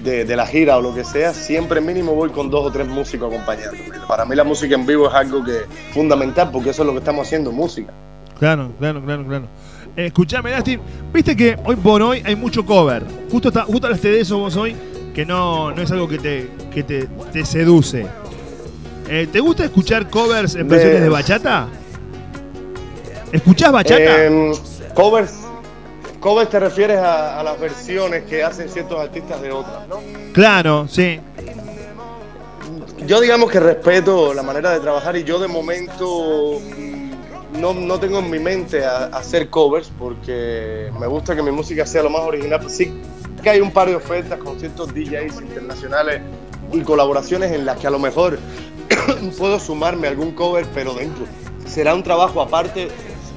de, de la gira o lo que sea, siempre mínimo voy con dos o tres músicos acompañándome. Para mí la música en vivo es algo que fundamental porque eso es lo que estamos haciendo, música. Claro, claro, claro, claro. Escuchame, Dustin, viste que hoy por hoy hay mucho cover. Justo, está, justo hablaste de eso vos hoy, que no, no es algo que te, que te, te seduce. Eh, ¿Te gusta escuchar covers en versiones de bachata? ¿Escuchás bachata? Eh, covers, covers te refieres a, a las versiones que hacen ciertos artistas de otras, ¿no? claro, sí. Yo digamos que respeto la manera de trabajar y yo de momento no, no tengo en mi mente hacer covers porque me gusta que mi música sea lo más original. Sí que hay un par de ofertas con ciertos DJs internacionales y colaboraciones en las que a lo mejor puedo sumarme algún cover, pero dentro. Será un trabajo aparte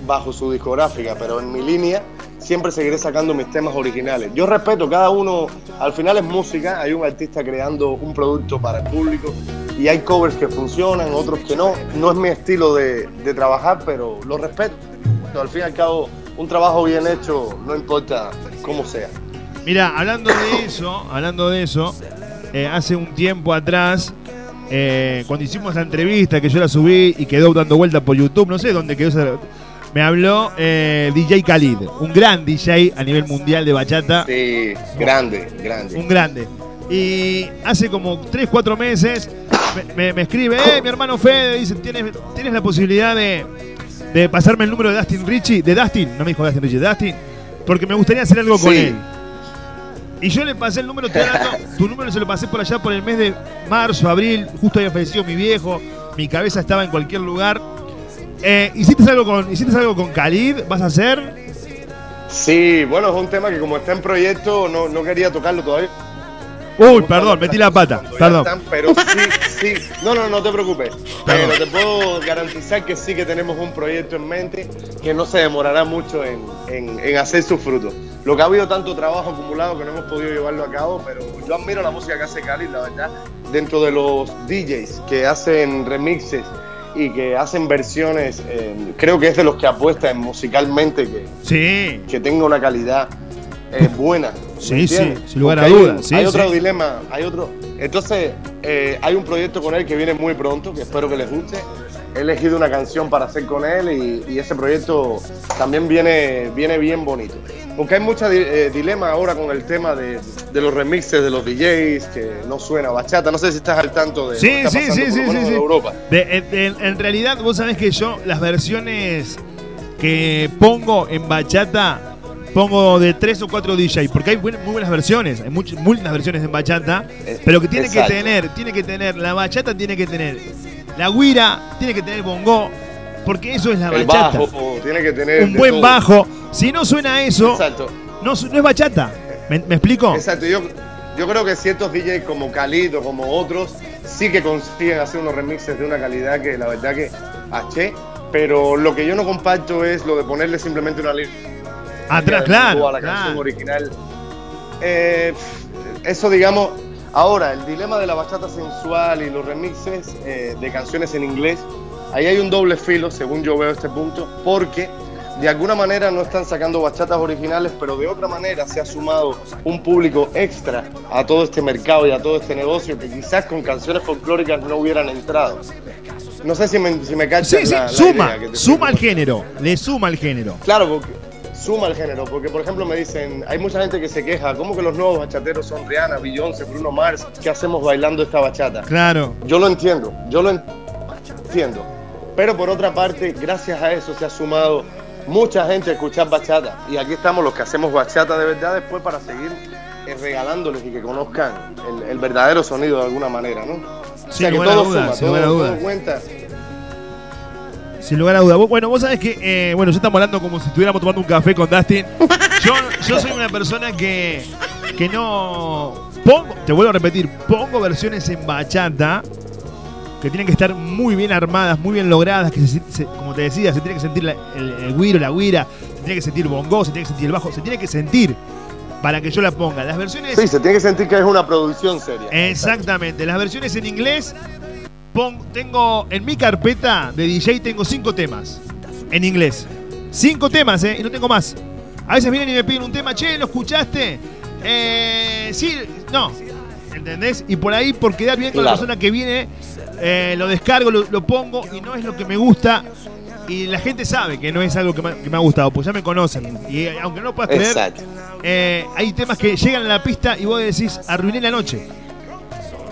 bajo su discográfica, pero en mi línea siempre seguiré sacando mis temas originales. Yo respeto, cada uno, al final es música, hay un artista creando un producto para el público y hay covers que funcionan, otros que no. No es mi estilo de, trabajar, pero lo respeto. Al fin y al cabo, un trabajo bien hecho, no importa cómo sea. Mira, hablando de eso, hablando de eso, eh, hace un tiempo atrás, eh, cuando hicimos la entrevista que yo la subí y quedó dando vuelta por YouTube, no sé dónde quedó esa- Me habló eh, DJ Khalid, un gran DJ a nivel mundial de bachata. Sí, grande, grande. Un grande. Y hace como 3, 4 meses me, me- me escribe, eh, mi hermano Fede, dice, ¿tienes, tienes la posibilidad de, de pasarme el número de Dustin Richie? De Dustin, no me dijo Dustin Richie, de Dustin, porque me gustaría hacer algo con Sí. él. Y yo le pasé el número, hablando, tu número se lo pasé por allá por el mes de marzo, abril, justo había fallecido mi viejo, mi cabeza estaba en cualquier lugar. Eh, ¿hiciste, algo con, ¿Hiciste algo con Khalid? ¿Vas a hacer? Sí, bueno, es un tema que como está en proyecto no, no quería tocarlo todavía. Uy, perdón, metí la pata, perdón. están, pero sí, sí. No, no, no te preocupes. Pero te puedo garantizar que sí que tenemos un proyecto en mente que no se demorará mucho en, en- en hacer sus frutos. Lo que ha habido tanto trabajo acumulado que no hemos podido llevarlo a cabo, pero yo admiro la música que hace Cali, la verdad. Dentro de los DJs que hacen remixes y que hacen versiones, eh, creo que es de los que apuestan musicalmente que, Sí. que tenga una calidad eh, buena. ¿me Sí, sí, sin lugar a hay dudas, sí, hay otro dilema, hay otro. Entonces, eh, hay un proyecto con él que viene muy pronto, que espero que les guste. He elegido una canción para hacer con él y, y ese proyecto también viene, viene bien bonito. Porque hay mucha di- eh, dilema ahora con el tema de, de los remixes de los DJs, que no suena bachata. No sé si estás al tanto de lo que Sí, está sí, pasando, sí, sí, sí, sí. Europa. De- en, realidad, vos sabés que yo las versiones que pongo en bachata pongo de tres o cuatro DJ, porque hay muy buenas versiones, hay muchas buenas versiones en bachata, pero que tiene exacto. que tener, tiene que tener, la bachata tiene que tener, la guira tiene que tener bongo, porque eso es la El bachata. bajo tiene que tener. Un buen todo. bajo. Si no suena eso, Exacto. no, no es bachata. ¿Me, me explico? Exacto, yo, yo creo que ciertos DJs como Khalid o como otros sí que consiguen hacer unos remixes de una calidad que la verdad que haché, pero lo que yo no comparto es lo de ponerle simplemente una línea Atrás, claro. a la claro. canción original. Eh, eso digamos, ahora el dilema de la bachata sensual y los remixes eh, de canciones en inglés, ahí hay un doble filo según yo veo este punto, porque de alguna manera no están sacando bachatas originales, pero de otra manera se ha sumado un público extra a todo este mercado y a todo este negocio que quizás con canciones folclóricas no hubieran entrado. No sé si me, si me cachas Sí, sí, la- la suma, idea que te suma al género, le suma al género. Claro, porque suma el género, porque por ejemplo me dicen, hay mucha gente que se queja, ¿cómo que los nuevos bachateros son Rihanna, Beyoncé, Bruno Mars? ¿Qué hacemos bailando esta bachata? Claro. Yo lo entiendo, yo lo en- entiendo. Pero por otra parte, gracias a eso se ha sumado mucha gente a escuchar bachata. Y aquí estamos los que hacemos bachata de verdad después para seguir eh, regalándoles y que conozcan el, el verdadero sonido de alguna manera, ¿no? O Sin sea que todo dudas, suma, todo, cuenta. Sin lugar a duda. Bueno, vos sabés que, eh, bueno, ya estamos hablando como si estuviéramos tomando un café con Dustin. Yo, yo soy una persona que, que no pongo, te vuelvo a repetir, pongo versiones en bachata que tienen que estar muy bien armadas, muy bien logradas, que se- se- como te decía, se tiene que sentir la- el, el güiro, la guira, se tiene que sentir bongo, se tiene que sentir el bajo, se tiene que sentir para que yo la ponga. Las versiones Sí, se tiene que sentir que es una producción seria. Exactamente. Las versiones en inglés, pon- tengo en mi carpeta de DJ tengo cinco temas en inglés. Cinco temas, ¿eh? Y no tengo más. A veces vienen y me piden un tema, che, ¿lo escuchaste? Eh, sí, no. ¿Entendés? Y por ahí, por quedar bien con la persona que viene, eh, lo descargo, lo, lo pongo y no es lo que me gusta. Y la gente sabe que no es algo que me, que me ha gustado, pues ya me conocen. Y eh, aunque no lo puedas creer, eh, hay temas que llegan a la pista y vos decís, arruiné la noche.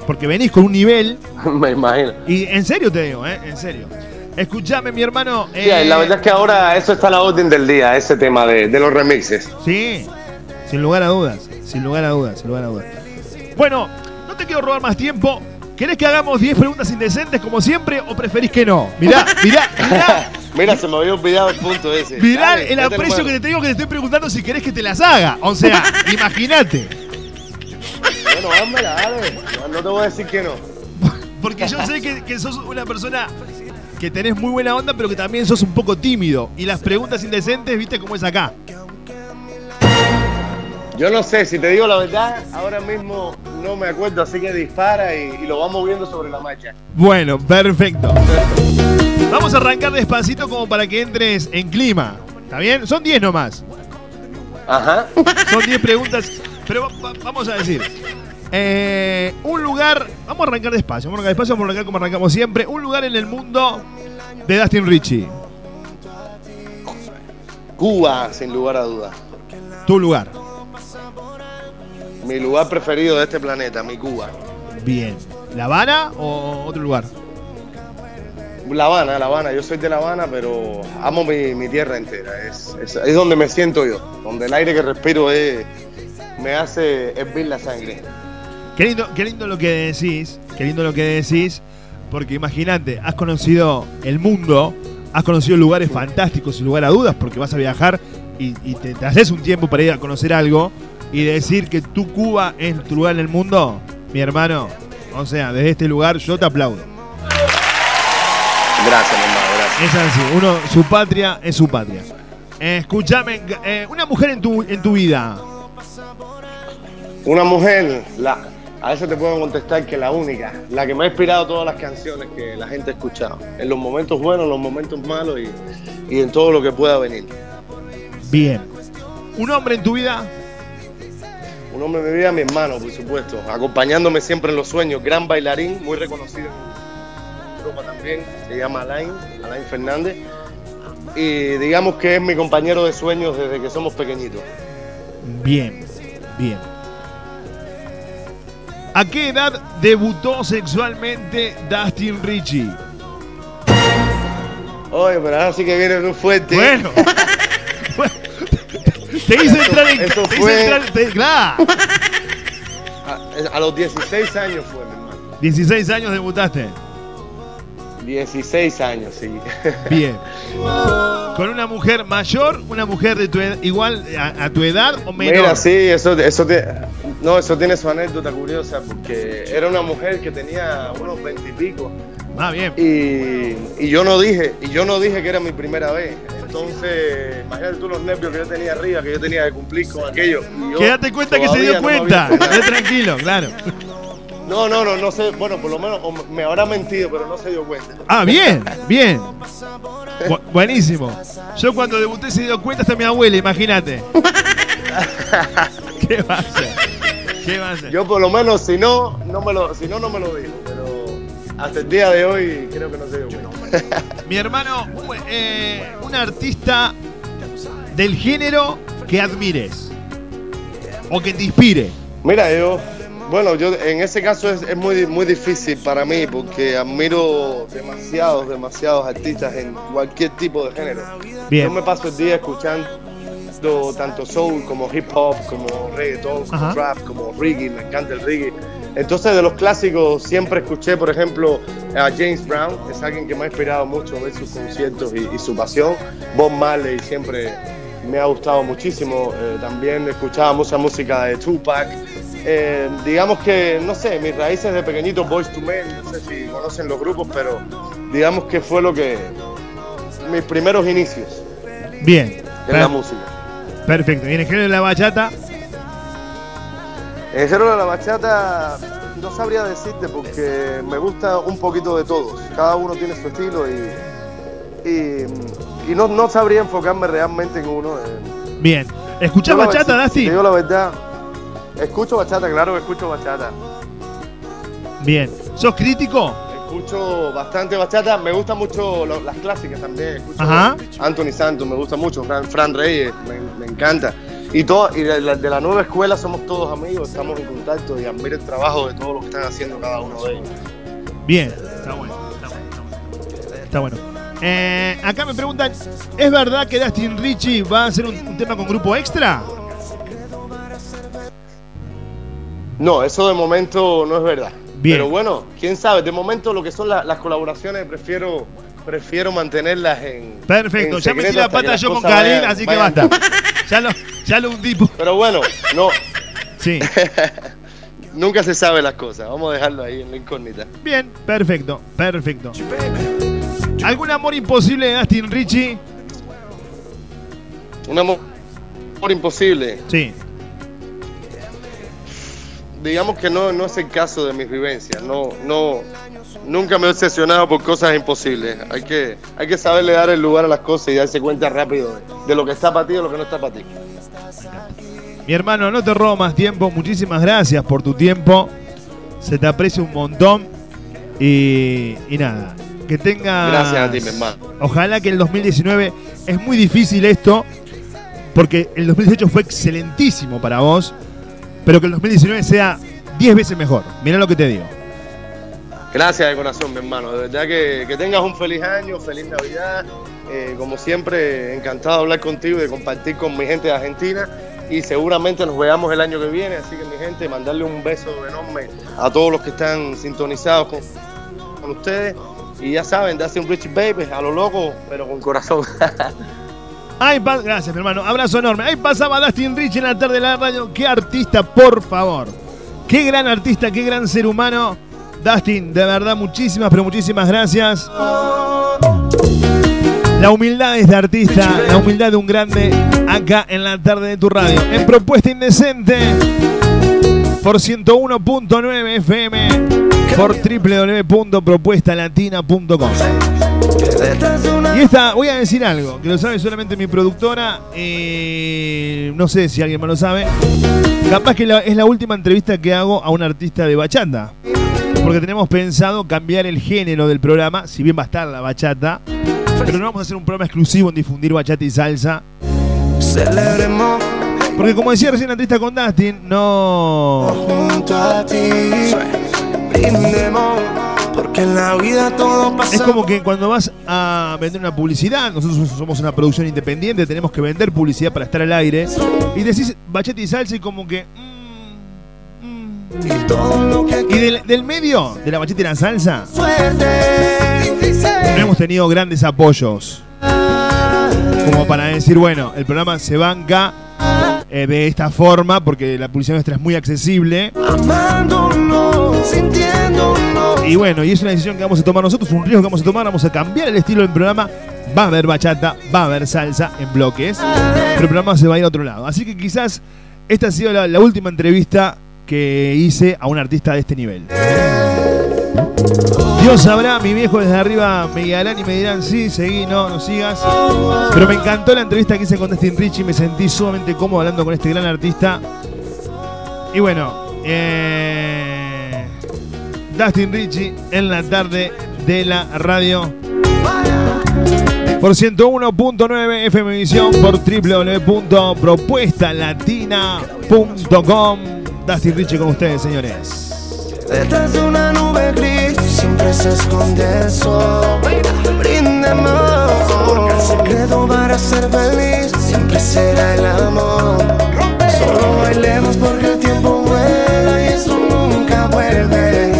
Porque venís con un nivel. Me imagino. Y en serio te digo, ¿eh? En serio. Escuchame, mi hermano. Eh, la verdad es que ahora eso está a la orden del día, ese tema de, de los remixes. Sí, sin lugar a dudas. Sin lugar a dudas, sin lugar a dudas. Bueno, no te quiero robar más tiempo. ¿Querés que hagamos 10 preguntas indecentes como siempre o preferís que no? Mirá, mirá, mirá. Mira, se me había olvidado el punto ese. Mirá Dale, el aprecio que te tengo que te estoy preguntando si querés que te las haga. O sea, imagínate. Bueno, házmela, dale. No te voy a decir que no. Porque yo sé que, que sos una persona que tenés muy buena onda, pero que también sos un poco tímido. Y las preguntas indecentes, viste cómo es acá. Yo no sé, si te digo la verdad, ahora mismo no me acuerdo, así que dispara y, y lo vamos viendo sobre la marcha. Bueno, perfecto. Vamos a arrancar despacito como para que entres en clima. ¿Está bien? Son 10 nomás. Ajá. Son 10 preguntas. Pero va- va- vamos a decir. Eh, un lugar. Vamos a arrancar despacio. Vamos a arrancar despacio. Vamos a arrancar como arrancamos siempre. Un lugar en el mundo de Dustin Richie. Cuba, sin lugar a dudas. Tu lugar. Mi lugar preferido de este planeta, mi Cuba. Bien. ¿La Habana o otro lugar? La Habana, La Habana. Yo soy de La Habana, pero amo mi, mi tierra entera. Es, es, es donde me siento yo. Donde el aire que respiro es, me hace hervir la sangre. Qué lindo, qué lindo lo que decís, qué lindo lo que decís, porque imagínate, has conocido el mundo, has conocido lugares fantásticos sin lugar a dudas, porque vas a viajar y, y te, te haces un tiempo para ir a conocer algo y decir que tu Cuba es tu lugar en el mundo, mi hermano, o sea, desde este lugar yo te aplaudo. Gracias, mi hermano, gracias. Es así, uno, su patria es su patria. Eh, escúchame, eh, una mujer en tu, en tu vida, Una mujer, la, a eso te puedo contestar que la única, la que me ha inspirado todas las canciones que la gente ha escuchado. En los momentos buenos, en los momentos malos y, y en todo lo que pueda venir. bien. Un hombre en tu vida, Un hombre de mi vida, mi hermano, por supuesto, acompañándome siempre en los sueños, gran bailarín, muy reconocido en Europa también, se llama Alain, Alain Fernández, y digamos que es mi compañero de sueños desde que somos pequeñitos. Bien, bien. ¿A qué edad debutó sexualmente Dustin Richie? Oye, pero ahora sí que viene muy fuerte. Bueno. te hice entrar en... eso te hice fue- entrar- te- claro. A, a los 16 años fue, mi hermano. 16 años debutaste. 16 años, sí. Bien. ¿Con una mujer mayor, una mujer de tu ed- igual a, a tu edad o menor? Mira, sí, eso, eso, te- no, eso tiene su anécdota curiosa porque era una mujer que tenía unos 20 y pico Ah, bien. y, y yo no dije, y yo no dije que era mi primera vez. Entonces, imagínate tú los nervios que yo tenía arriba, que yo tenía que cumplir con aquello. Quédate cuenta que se dio no cuenta. Quédate tranquilo, claro. No, no, no, no sé. Bueno, por lo menos o me habrá mentido, pero no se dio cuenta. Ah, bien, bien. Bu- buenísimo. Yo cuando debuté se dio cuenta hasta mi abuela, imagínate. ¿Qué va a hacer? ¿Qué va a hacer? Yo por lo menos, si no, no me lo, si no, no me lo dijo. Pero hasta el día de hoy creo que no se dio cuenta. Mi hermano, un, eh, un artista del género que admires o que te inspire. Mira, yo, bueno, yo en ese caso es, es muy, muy difícil para mí porque admiro demasiados, demasiados artistas en cualquier tipo de género. Bien. Yo me paso el día escuchando tanto soul como hip hop, como reggaeton, como Ajá. trap, como reggae, me encanta el reggae. Entonces de los clásicos siempre escuché, por ejemplo, a James Brown, es alguien que me ha inspirado mucho ver sus conciertos y, y su pasión. Bob Marley siempre me ha gustado muchísimo. Eh, también escuchaba mucha música de Tupac. Eh, digamos que, no sé, mis raíces de pequeñito, Boys to Men, no sé si conocen los grupos, pero digamos que fue lo que. mis primeros inicios Bien. en la música. Perfecto. Y en el género de la bachata, En el género de la bachata no sabría decirte porque me gusta un poquito de todos. Cada uno tiene su estilo y, y, y no, no sabría enfocarme realmente en uno. Eh, bien. ¿Escuchás yo bachata? Te digo la verdad. Escucho bachata, claro que escucho bachata. Bien. ¿Sos crítico? Escucho bastante bachata. Me gustan mucho lo- las clásicas también. Escucho Ajá. Anthony Santos, me gusta mucho. Fran, Fran Reyes, me, me encanta. Y, todo, y de, la, de la nueva escuela somos todos amigos, estamos en contacto y admiro el trabajo de todo lo que están haciendo cada uno de ellos. Bien. Está bueno. Está bueno. Está bueno. Está bueno. Eh, acá me preguntan, ¿es verdad que Dustin Richie va a hacer un, un tema con grupo extra? No, eso de momento no es verdad. Bien. Pero bueno, quién sabe, de momento lo que son la- las colaboraciones prefiero prefiero mantenerlas en Perfecto, en ya metí la pata yo con Khalil, vayan- así que basta. Ya lo, ya lo hundí. Pero bueno, no, Sí. nunca se sabe las cosas. Vamos a dejarlo ahí en la incógnita. Bien, perfecto, perfecto. ¿Algún amor imposible de Dustin Richie? Un amor amor imposible. Sí. Digamos que no, no es el caso de mis vivencias. No, no, nunca me he obsesionado por cosas imposibles. Hay que, hay que saberle dar el lugar a las cosas y darse cuenta rápido de, de lo que está para ti y de lo que no está para ti. Mi hermano, no te robo más tiempo. Muchísimas gracias por tu tiempo. Se te aprecia un montón. Y, y nada, que tengas... Gracias a ti, mi hermano. Ojalá que el 2019 es muy difícil esto, porque el 2018 fue excelentísimo para vos, pero que el 2019 sea 10 veces mejor. Mirá lo que te digo. Gracias de corazón, mi hermano. De verdad que, que tengas un feliz año, feliz Navidad. Eh, como siempre, encantado de hablar contigo y de compartir con mi gente de Argentina. Y seguramente nos veamos el año que viene. Así que, mi gente, mandarle un beso enorme a todos los que están sintonizados con, con ustedes. Y ya saben, darse un Richie Baby a lo loco, pero con corazón. Pa- gracias, mi hermano. Abrazo enorme. Ahí pasaba Dustin Rich en la tarde de la radio. Qué artista, por favor. Qué gran artista, qué gran ser humano. Dustin, de verdad, muchísimas, pero muchísimas gracias. La humildad es de artista, la humildad de un grande acá en la tarde de tu radio. En Propuesta Indecente, por 101.9 FM, por www.propuestalatina.com. Y esta, voy a decir algo, que lo sabe solamente mi productora, eh, no sé si alguien más lo sabe. Capaz que la- es la última entrevista que hago a un artista de bachata. Porque tenemos pensado cambiar el género del programa, si bien va a estar la bachata. Pero no vamos a hacer un programa exclusivo en difundir bachata y salsa. Celebremos Porque como decía recién la entrevista con Dustin, no... junto a ti. Brindemos, porque en la vida todo pasa. Es como que cuando vas a vender una publicidad, nosotros somos una producción independiente, tenemos que vender publicidad para estar al aire, y decís bachata y salsa y como que... mm, mm. Y todo lo que Y del, del medio de la bachata y la salsa, suerte. no hemos tenido grandes apoyos. Como para decir, bueno, el programa se banca eh, de esta forma porque la publicidad nuestra es muy accesible. Amándonos, sintiéndonos. Y bueno, y es una decisión que vamos a tomar nosotros, un riesgo que vamos a tomar, vamos a cambiar el estilo del programa. Va a haber bachata, va a haber salsa en bloques, pero el programa se va a ir a otro lado. Así que quizás esta ha sido la, la última entrevista que hice a un artista de este nivel. Dios sabrá, mi viejo desde arriba me guiarán y me dirán, sí, seguí, no, no sigas. Pero me encantó la entrevista que hice con Dustin Richie, me sentí sumamente cómodo hablando con este gran artista. Y bueno, eh, Dustin Richie en la tarde de la radio. Por 101.9 FM Visión, por www.propuestalatina.com. Dustin Richie con ustedes, señores. Detrás de una nube gris siempre se esconde el sol. Brindemos, porque el secreto para ser feliz siempre será el amor. Solo bailemos porque el tiempo vuela y eso nunca vuelve.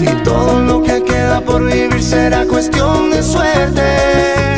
Y todo lo que queda por vivir será cuestión de suerte.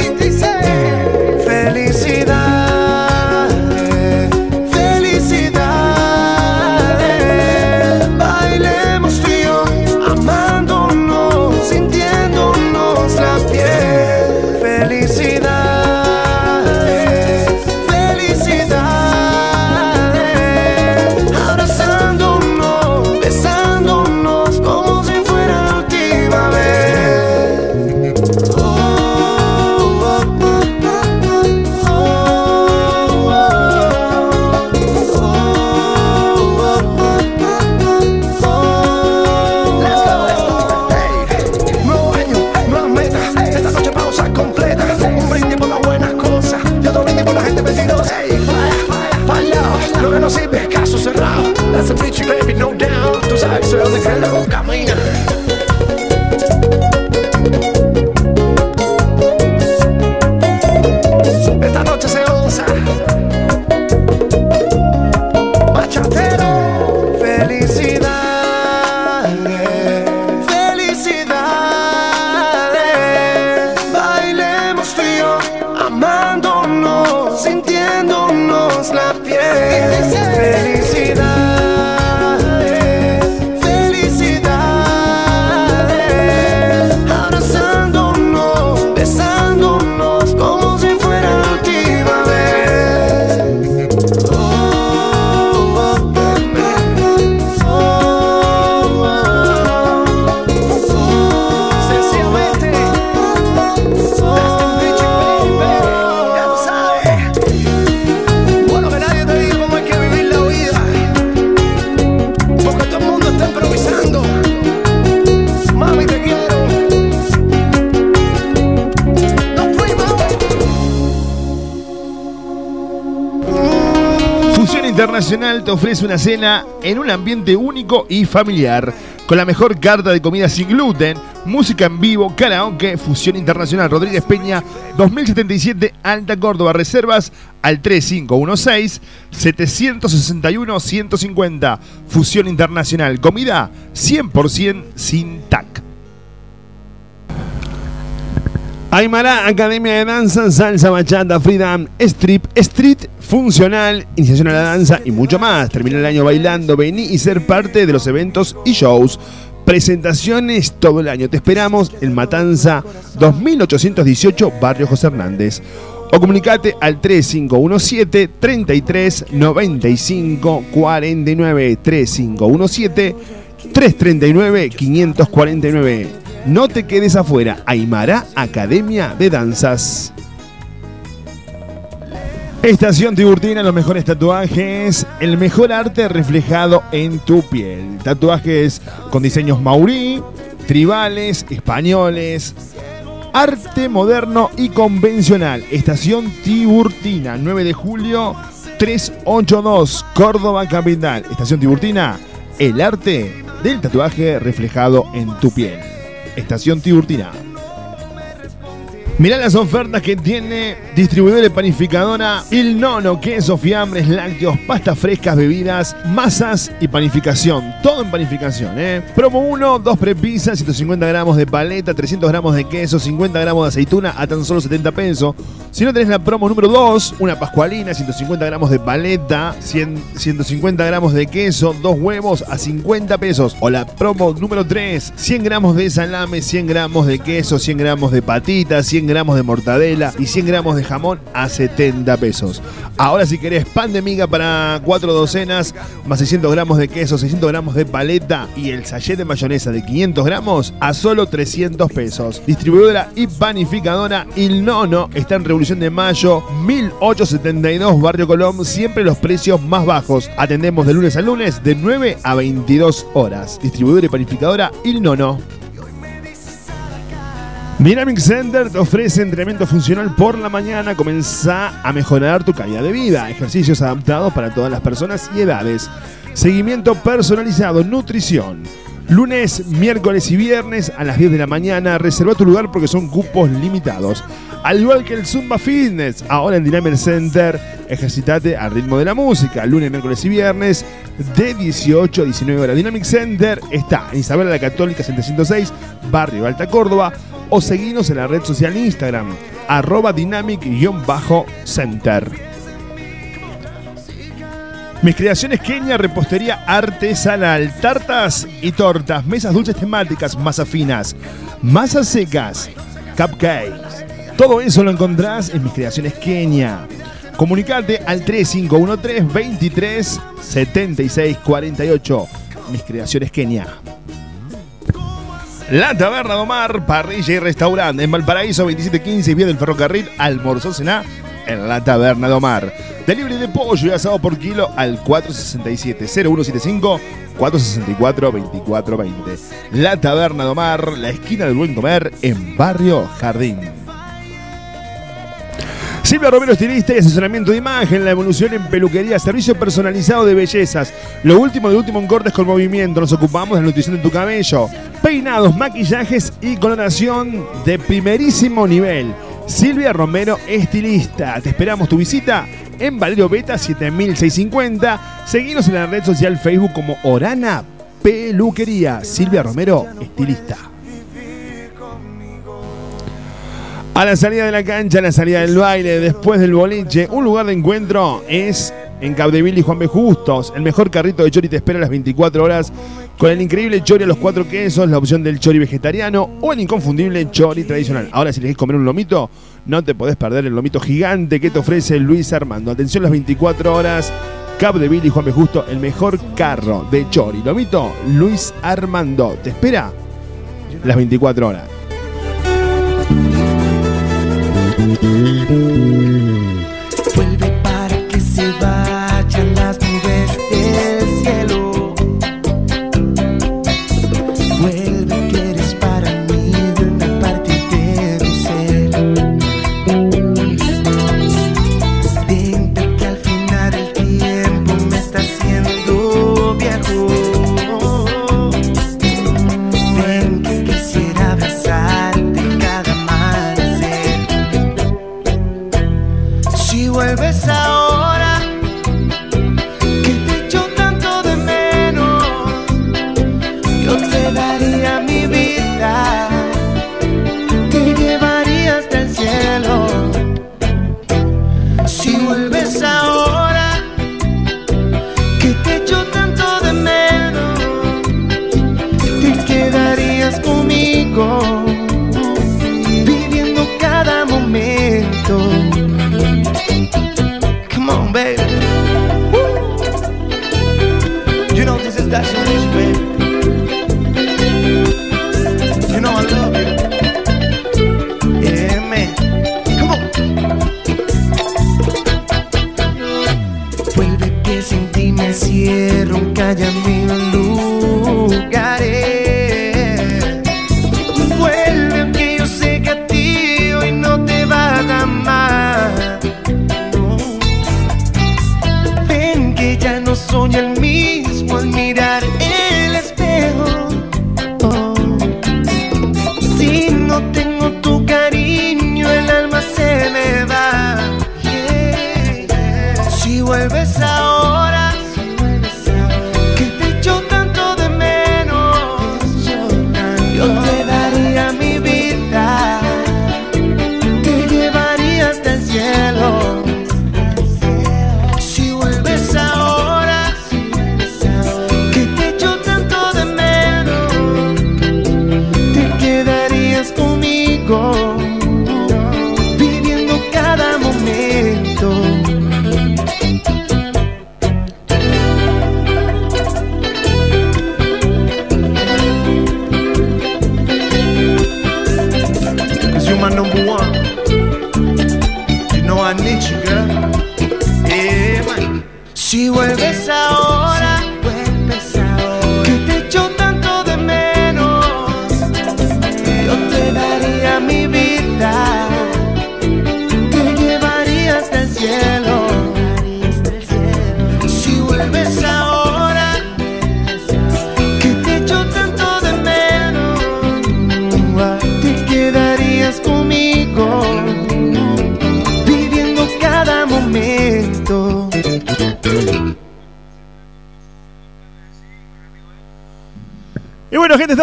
Lo que no sirve caso cerrado. That's a bitch, baby, no doubt. Tú sabes que soy donde cree la boca camina. Te ofrece una cena en un ambiente único y familiar. Con la mejor carta de comida sin gluten, música en vivo, karaoke, Fusión Internacional Rodríguez Peña, 2077 Alta Córdoba. Reservas al 3516-761-150. Fusión Internacional, comida 100% sin TAC. Aymara, Academia de Danza, Salsa, Bachata, Freedom, Strip, Street, Funcional, Iniciación a la Danza y mucho más. Termina el año bailando, vení y ser parte de los eventos y shows. Presentaciones todo el año. Te esperamos en Matanza 2818, Barrio José Hernández. O comunicate al 3517 33 95 49 3517 339 549. No te quedes afuera. Aymara Academia de Danzas. Estación Tiburtina, los mejores tatuajes, el mejor arte reflejado en tu piel. Tatuajes con diseños maurí, tribales, españoles, arte moderno y convencional. Estación Tiburtina, 9 de julio 382, Córdoba Capital. Estación Tiburtina, el arte del tatuaje reflejado en tu piel. Estación Tiburtina. Mirá las ofertas que tiene distribuidor de panificadora Il Nono, queso, fiambres, lácteos, pastas frescas, bebidas, masas y panificación. Todo en panificación, ¿eh? Promo 1, 2 prepisas, 150 gramos de paleta, 300 gramos de queso, 50 gramos de aceituna a tan solo 70 pesos. Si no tenés la promo número 2, una pascualina, 150 gramos de paleta, 100 150 gramos de queso, dos huevos a 50 pesos. O la promo número 3, 100 gramos de salame, 100 gramos de queso, 100 gramos de patitas, 100 gramos de mortadela y 100 gramos de jamón a 70 pesos. Ahora si querés pan de miga para 4 docenas, más 600 gramos de queso, 600 gramos de paleta y el sachet de mayonesa de 500 gramos a solo 300 pesos. Distribuidora y panificadora Il Nono está en Revolución de Mayo 1872 Barrio Colón, siempre los precios más bajos. Atendemos de lunes a lunes de 9 a 22 horas. Distribuidora y panificadora Il Nono. Dynamic Center te ofrece entrenamiento funcional por la mañana. Comenzá a mejorar tu calidad de vida. Ejercicios adaptados para todas las personas y edades. Seguimiento personalizado, nutrición. Lunes, miércoles y viernes a las 10 de la mañana. Reserva tu lugar porque son cupos limitados. Al igual que el Zumba Fitness, ahora en Dynamic Center, ejercitate al ritmo de la música. Lunes, miércoles y viernes de 18 a 19 horas. Dynamic Center está en Isabel la Católica 706, Barrio Alta Córdoba. O seguinos en la red social Instagram, arroba dynamic-center. Mis creaciones Kenia, repostería artesanal, tartas y tortas, mesas dulces temáticas, masas finas, masas secas, cupcakes. Todo eso lo encontrás en mis creaciones Kenia. Comunicate al 3513 23 76 48. Mis creaciones Kenia. La Taberna de Omar, parrilla y restaurante en Valparaíso 2715 vía del ferrocarril, almorzó cená en la Taberna de Omar. Delivery de pollo y asado por kilo al 467-0175 464-2420. La Taberna de Omar, la esquina del buen comer en Barrio Jardín. Silvia Romero, estilista y asesoramiento de imagen, la evolución en peluquería, servicio personalizado de bellezas. Lo último de último en cortes con movimiento. Nos ocupamos de la nutrición de tu cabello. Peinados, maquillajes y coloración de primerísimo nivel. Silvia Romero, estilista. Te esperamos tu visita en Valerio Beta 7650. Seguinos en la red social Facebook como Orana Peluquería. Silvia Romero, estilista. A la salida de la cancha, a la salida del baile, después del boliche, un lugar de encuentro es en Capdeville y Juan B. Justos. El mejor carrito de chori te espera a las 24 horas con el increíble chori a los cuatro quesos, la opción del chori vegetariano o el inconfundible chori tradicional. Ahora, si querés comer un lomito, no te podés perder el lomito gigante que te ofrece Luis Armando. Atención las 24 horas. Capdeville y Juan B. Justo, el mejor carro de chori. Lomito, Luis Armando. Te espera las 24 horas.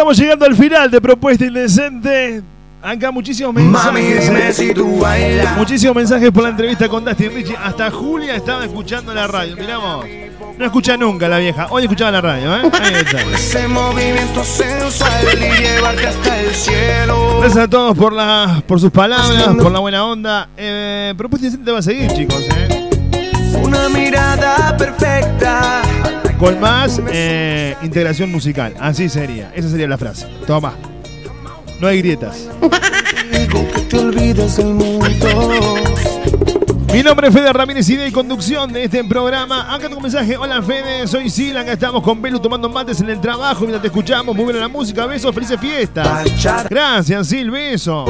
Estamos llegando al final de Propuesta Indecente. Acá muchísimos mensajes. dime eh. si tú bailas. Muchísimos mensajes por la entrevista con Dustin Richie. Hasta Julia estaba escuchando la radio. Miramos. No escucha nunca la vieja. Hoy escuchaba la radio, ¿eh? Ahí está. Ese movimiento sensual y llevarte hasta el cielo. Gracias a todos por, la, por sus palabras, por la buena onda. Eh, Propuesta Indecente va a seguir, chicos, ¿eh? Una mirada perfecta. Con más eh, integración musical. Así sería. Esa sería la frase. Toma. No hay grietas. Mi nombre es Fede Ramírez, idea y conducción de este programa. Acá tu mensaje. Hola Fede, soy Sila. Acá estamos con Belu tomando mates en el trabajo mientras te escuchamos. Muy buena la música. Besos, felices fiestas. Gracias, Sil. Beso.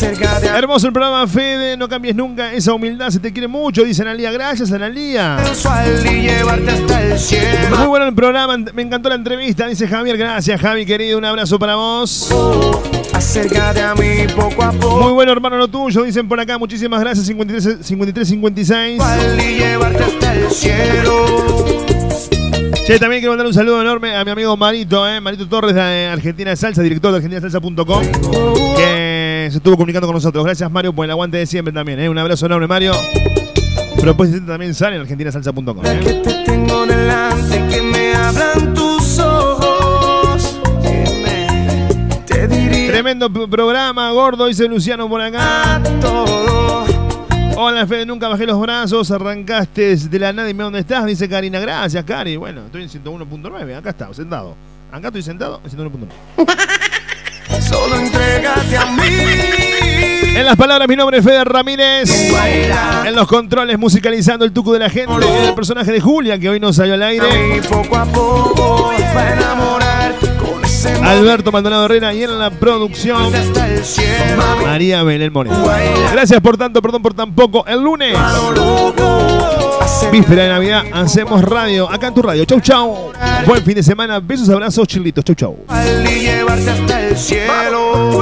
Hermoso el programa, Fede. No cambies nunca esa humildad. Se te quiere mucho, dice Analia. Gracias, cielo. Muy bueno el programa. Me encantó la entrevista, dice Javier. Gracias, Javi, querido. Un abrazo para vos. Acércate a mí poco a poco. Muy bueno, hermano, lo tuyo. Dicen por acá. Muchísimas gracias. 53, 53 56. Y llevarte hasta el cielo. Che, también quiero mandar un saludo enorme a mi amigo Marito, eh, Marito Torres de Argentina de Salsa, director de argentinasalsa.com, que se estuvo comunicando con nosotros. Gracias, Mario, por el aguante de siempre también. Eh. Un abrazo enorme, Mario. Propuesta también sale en argentinasalsa.com. Que Eh. te tengo delante, que me hablan tus ojos. Dime, te diría Tremendo programa, gordo, dice Luciano por acá. todo. Hola, Fede, nunca bajé los brazos, arrancaste de la nada y dime dónde estás, dice Karina. Gracias, Cari. Bueno, estoy en 101.9, acá está, sentado. Acá estoy sentado en 101.9. Solo entrégate a mí. En las palabras, mi nombre es Fede Ramírez. En los controles, musicalizando el tuco de la gente. El personaje de Julia, que hoy no salió al aire. Y poco a poco para enamorar Alberto Maldonado Herrera y en la producción. María Belén Moreno. Gracias por tanto, perdón por tan poco. El lunes, víspera de Navidad, hacemos radio. Acá en tu radio. Chau, chau. Buen fin de semana. Besos, abrazos, chilitos. Chau, chau. y llevarte hasta el cielo.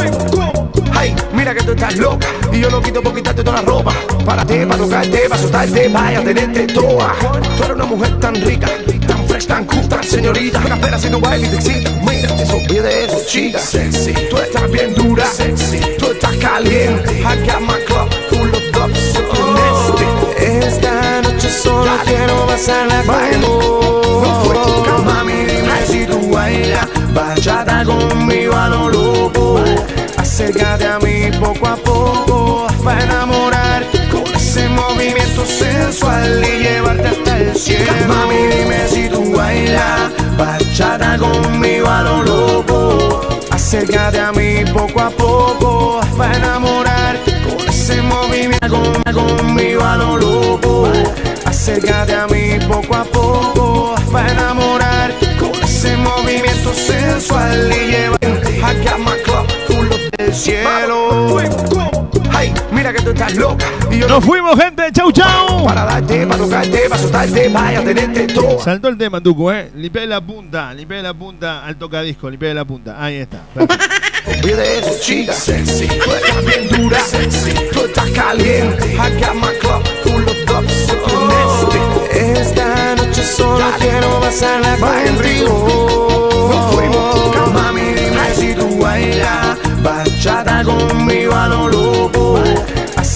Ay, mira que tú estás loca y yo lo quito por quitarte toda la ropa. Para ti, para tocarte, para asustarte, vaya a tenerte toda. Tú eres una mujer tan rica, cool, tan señorita. Una pera si no baila y te excita. Mira, te olvides de eso, chica. Sexy, tú estás bien dura. Sexy, tú estás caliente. I got my club full of love, so nasty. Esta noche solo quiero pasarla contigo. Mami, dime si tú bailas bachata conmigo a lo loco. Acércate a mí poco a poco para enamorar con ese movimiento sensual y llevarte hasta cielo. Mami, dime si tú bailas bachata conmigo a lo loco. Acércate a mí poco a poco para enamorar con ese movimiento con- conmigo a lo loco. Acércate a mí poco a poco para enamorar con ese movimiento sensual y llevarte got my club full of del cielo. Ay, mira que tú estás loca y yo Nos fuimos, gente. Chau, chau. para darte, para tocarte, para asustarte, vaya tenerte todo. Saltó el tema, Tuco, ¿eh? Limpié la punta, limpié la punta al tocadisco, limpié la punta. Ahí está. Olvide de eso, chica. Sexy, tú estás bien dura. Sexy, tú estás caliente. I got my club full of so nasty. Esta noche solo quiero pasarla contigo. Nos fuimos, mami, dime si tú bailas bachata conmigo a lo loco.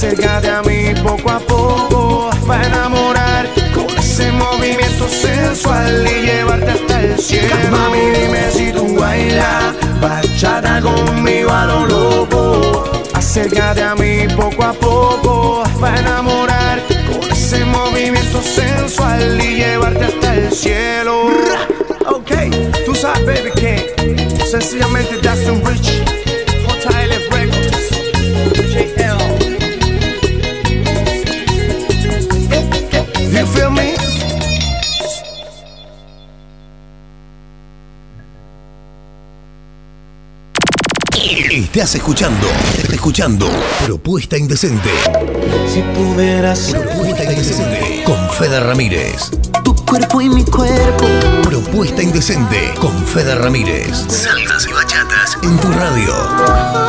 Acércate a mí poco a poco para enamorar con ese movimiento sensual y llevarte hasta el cielo. Mami, dime si tú bailas bachata conmigo a lo loco. Acércate a mí poco a poco para enamorar con ese movimiento sensual y llevarte hasta el cielo. Ok, tú sabes, baby, que sencillamente Justin Rich, JLF Records, Estás escuchando, escuchando Propuesta Indecente. Si pudieras Propuesta Indecente con Fede Ramírez. tu cuerpo y mi cuerpo. Propuesta Indecente con Fede Ramírez. Salsas y bachatas en tu radio.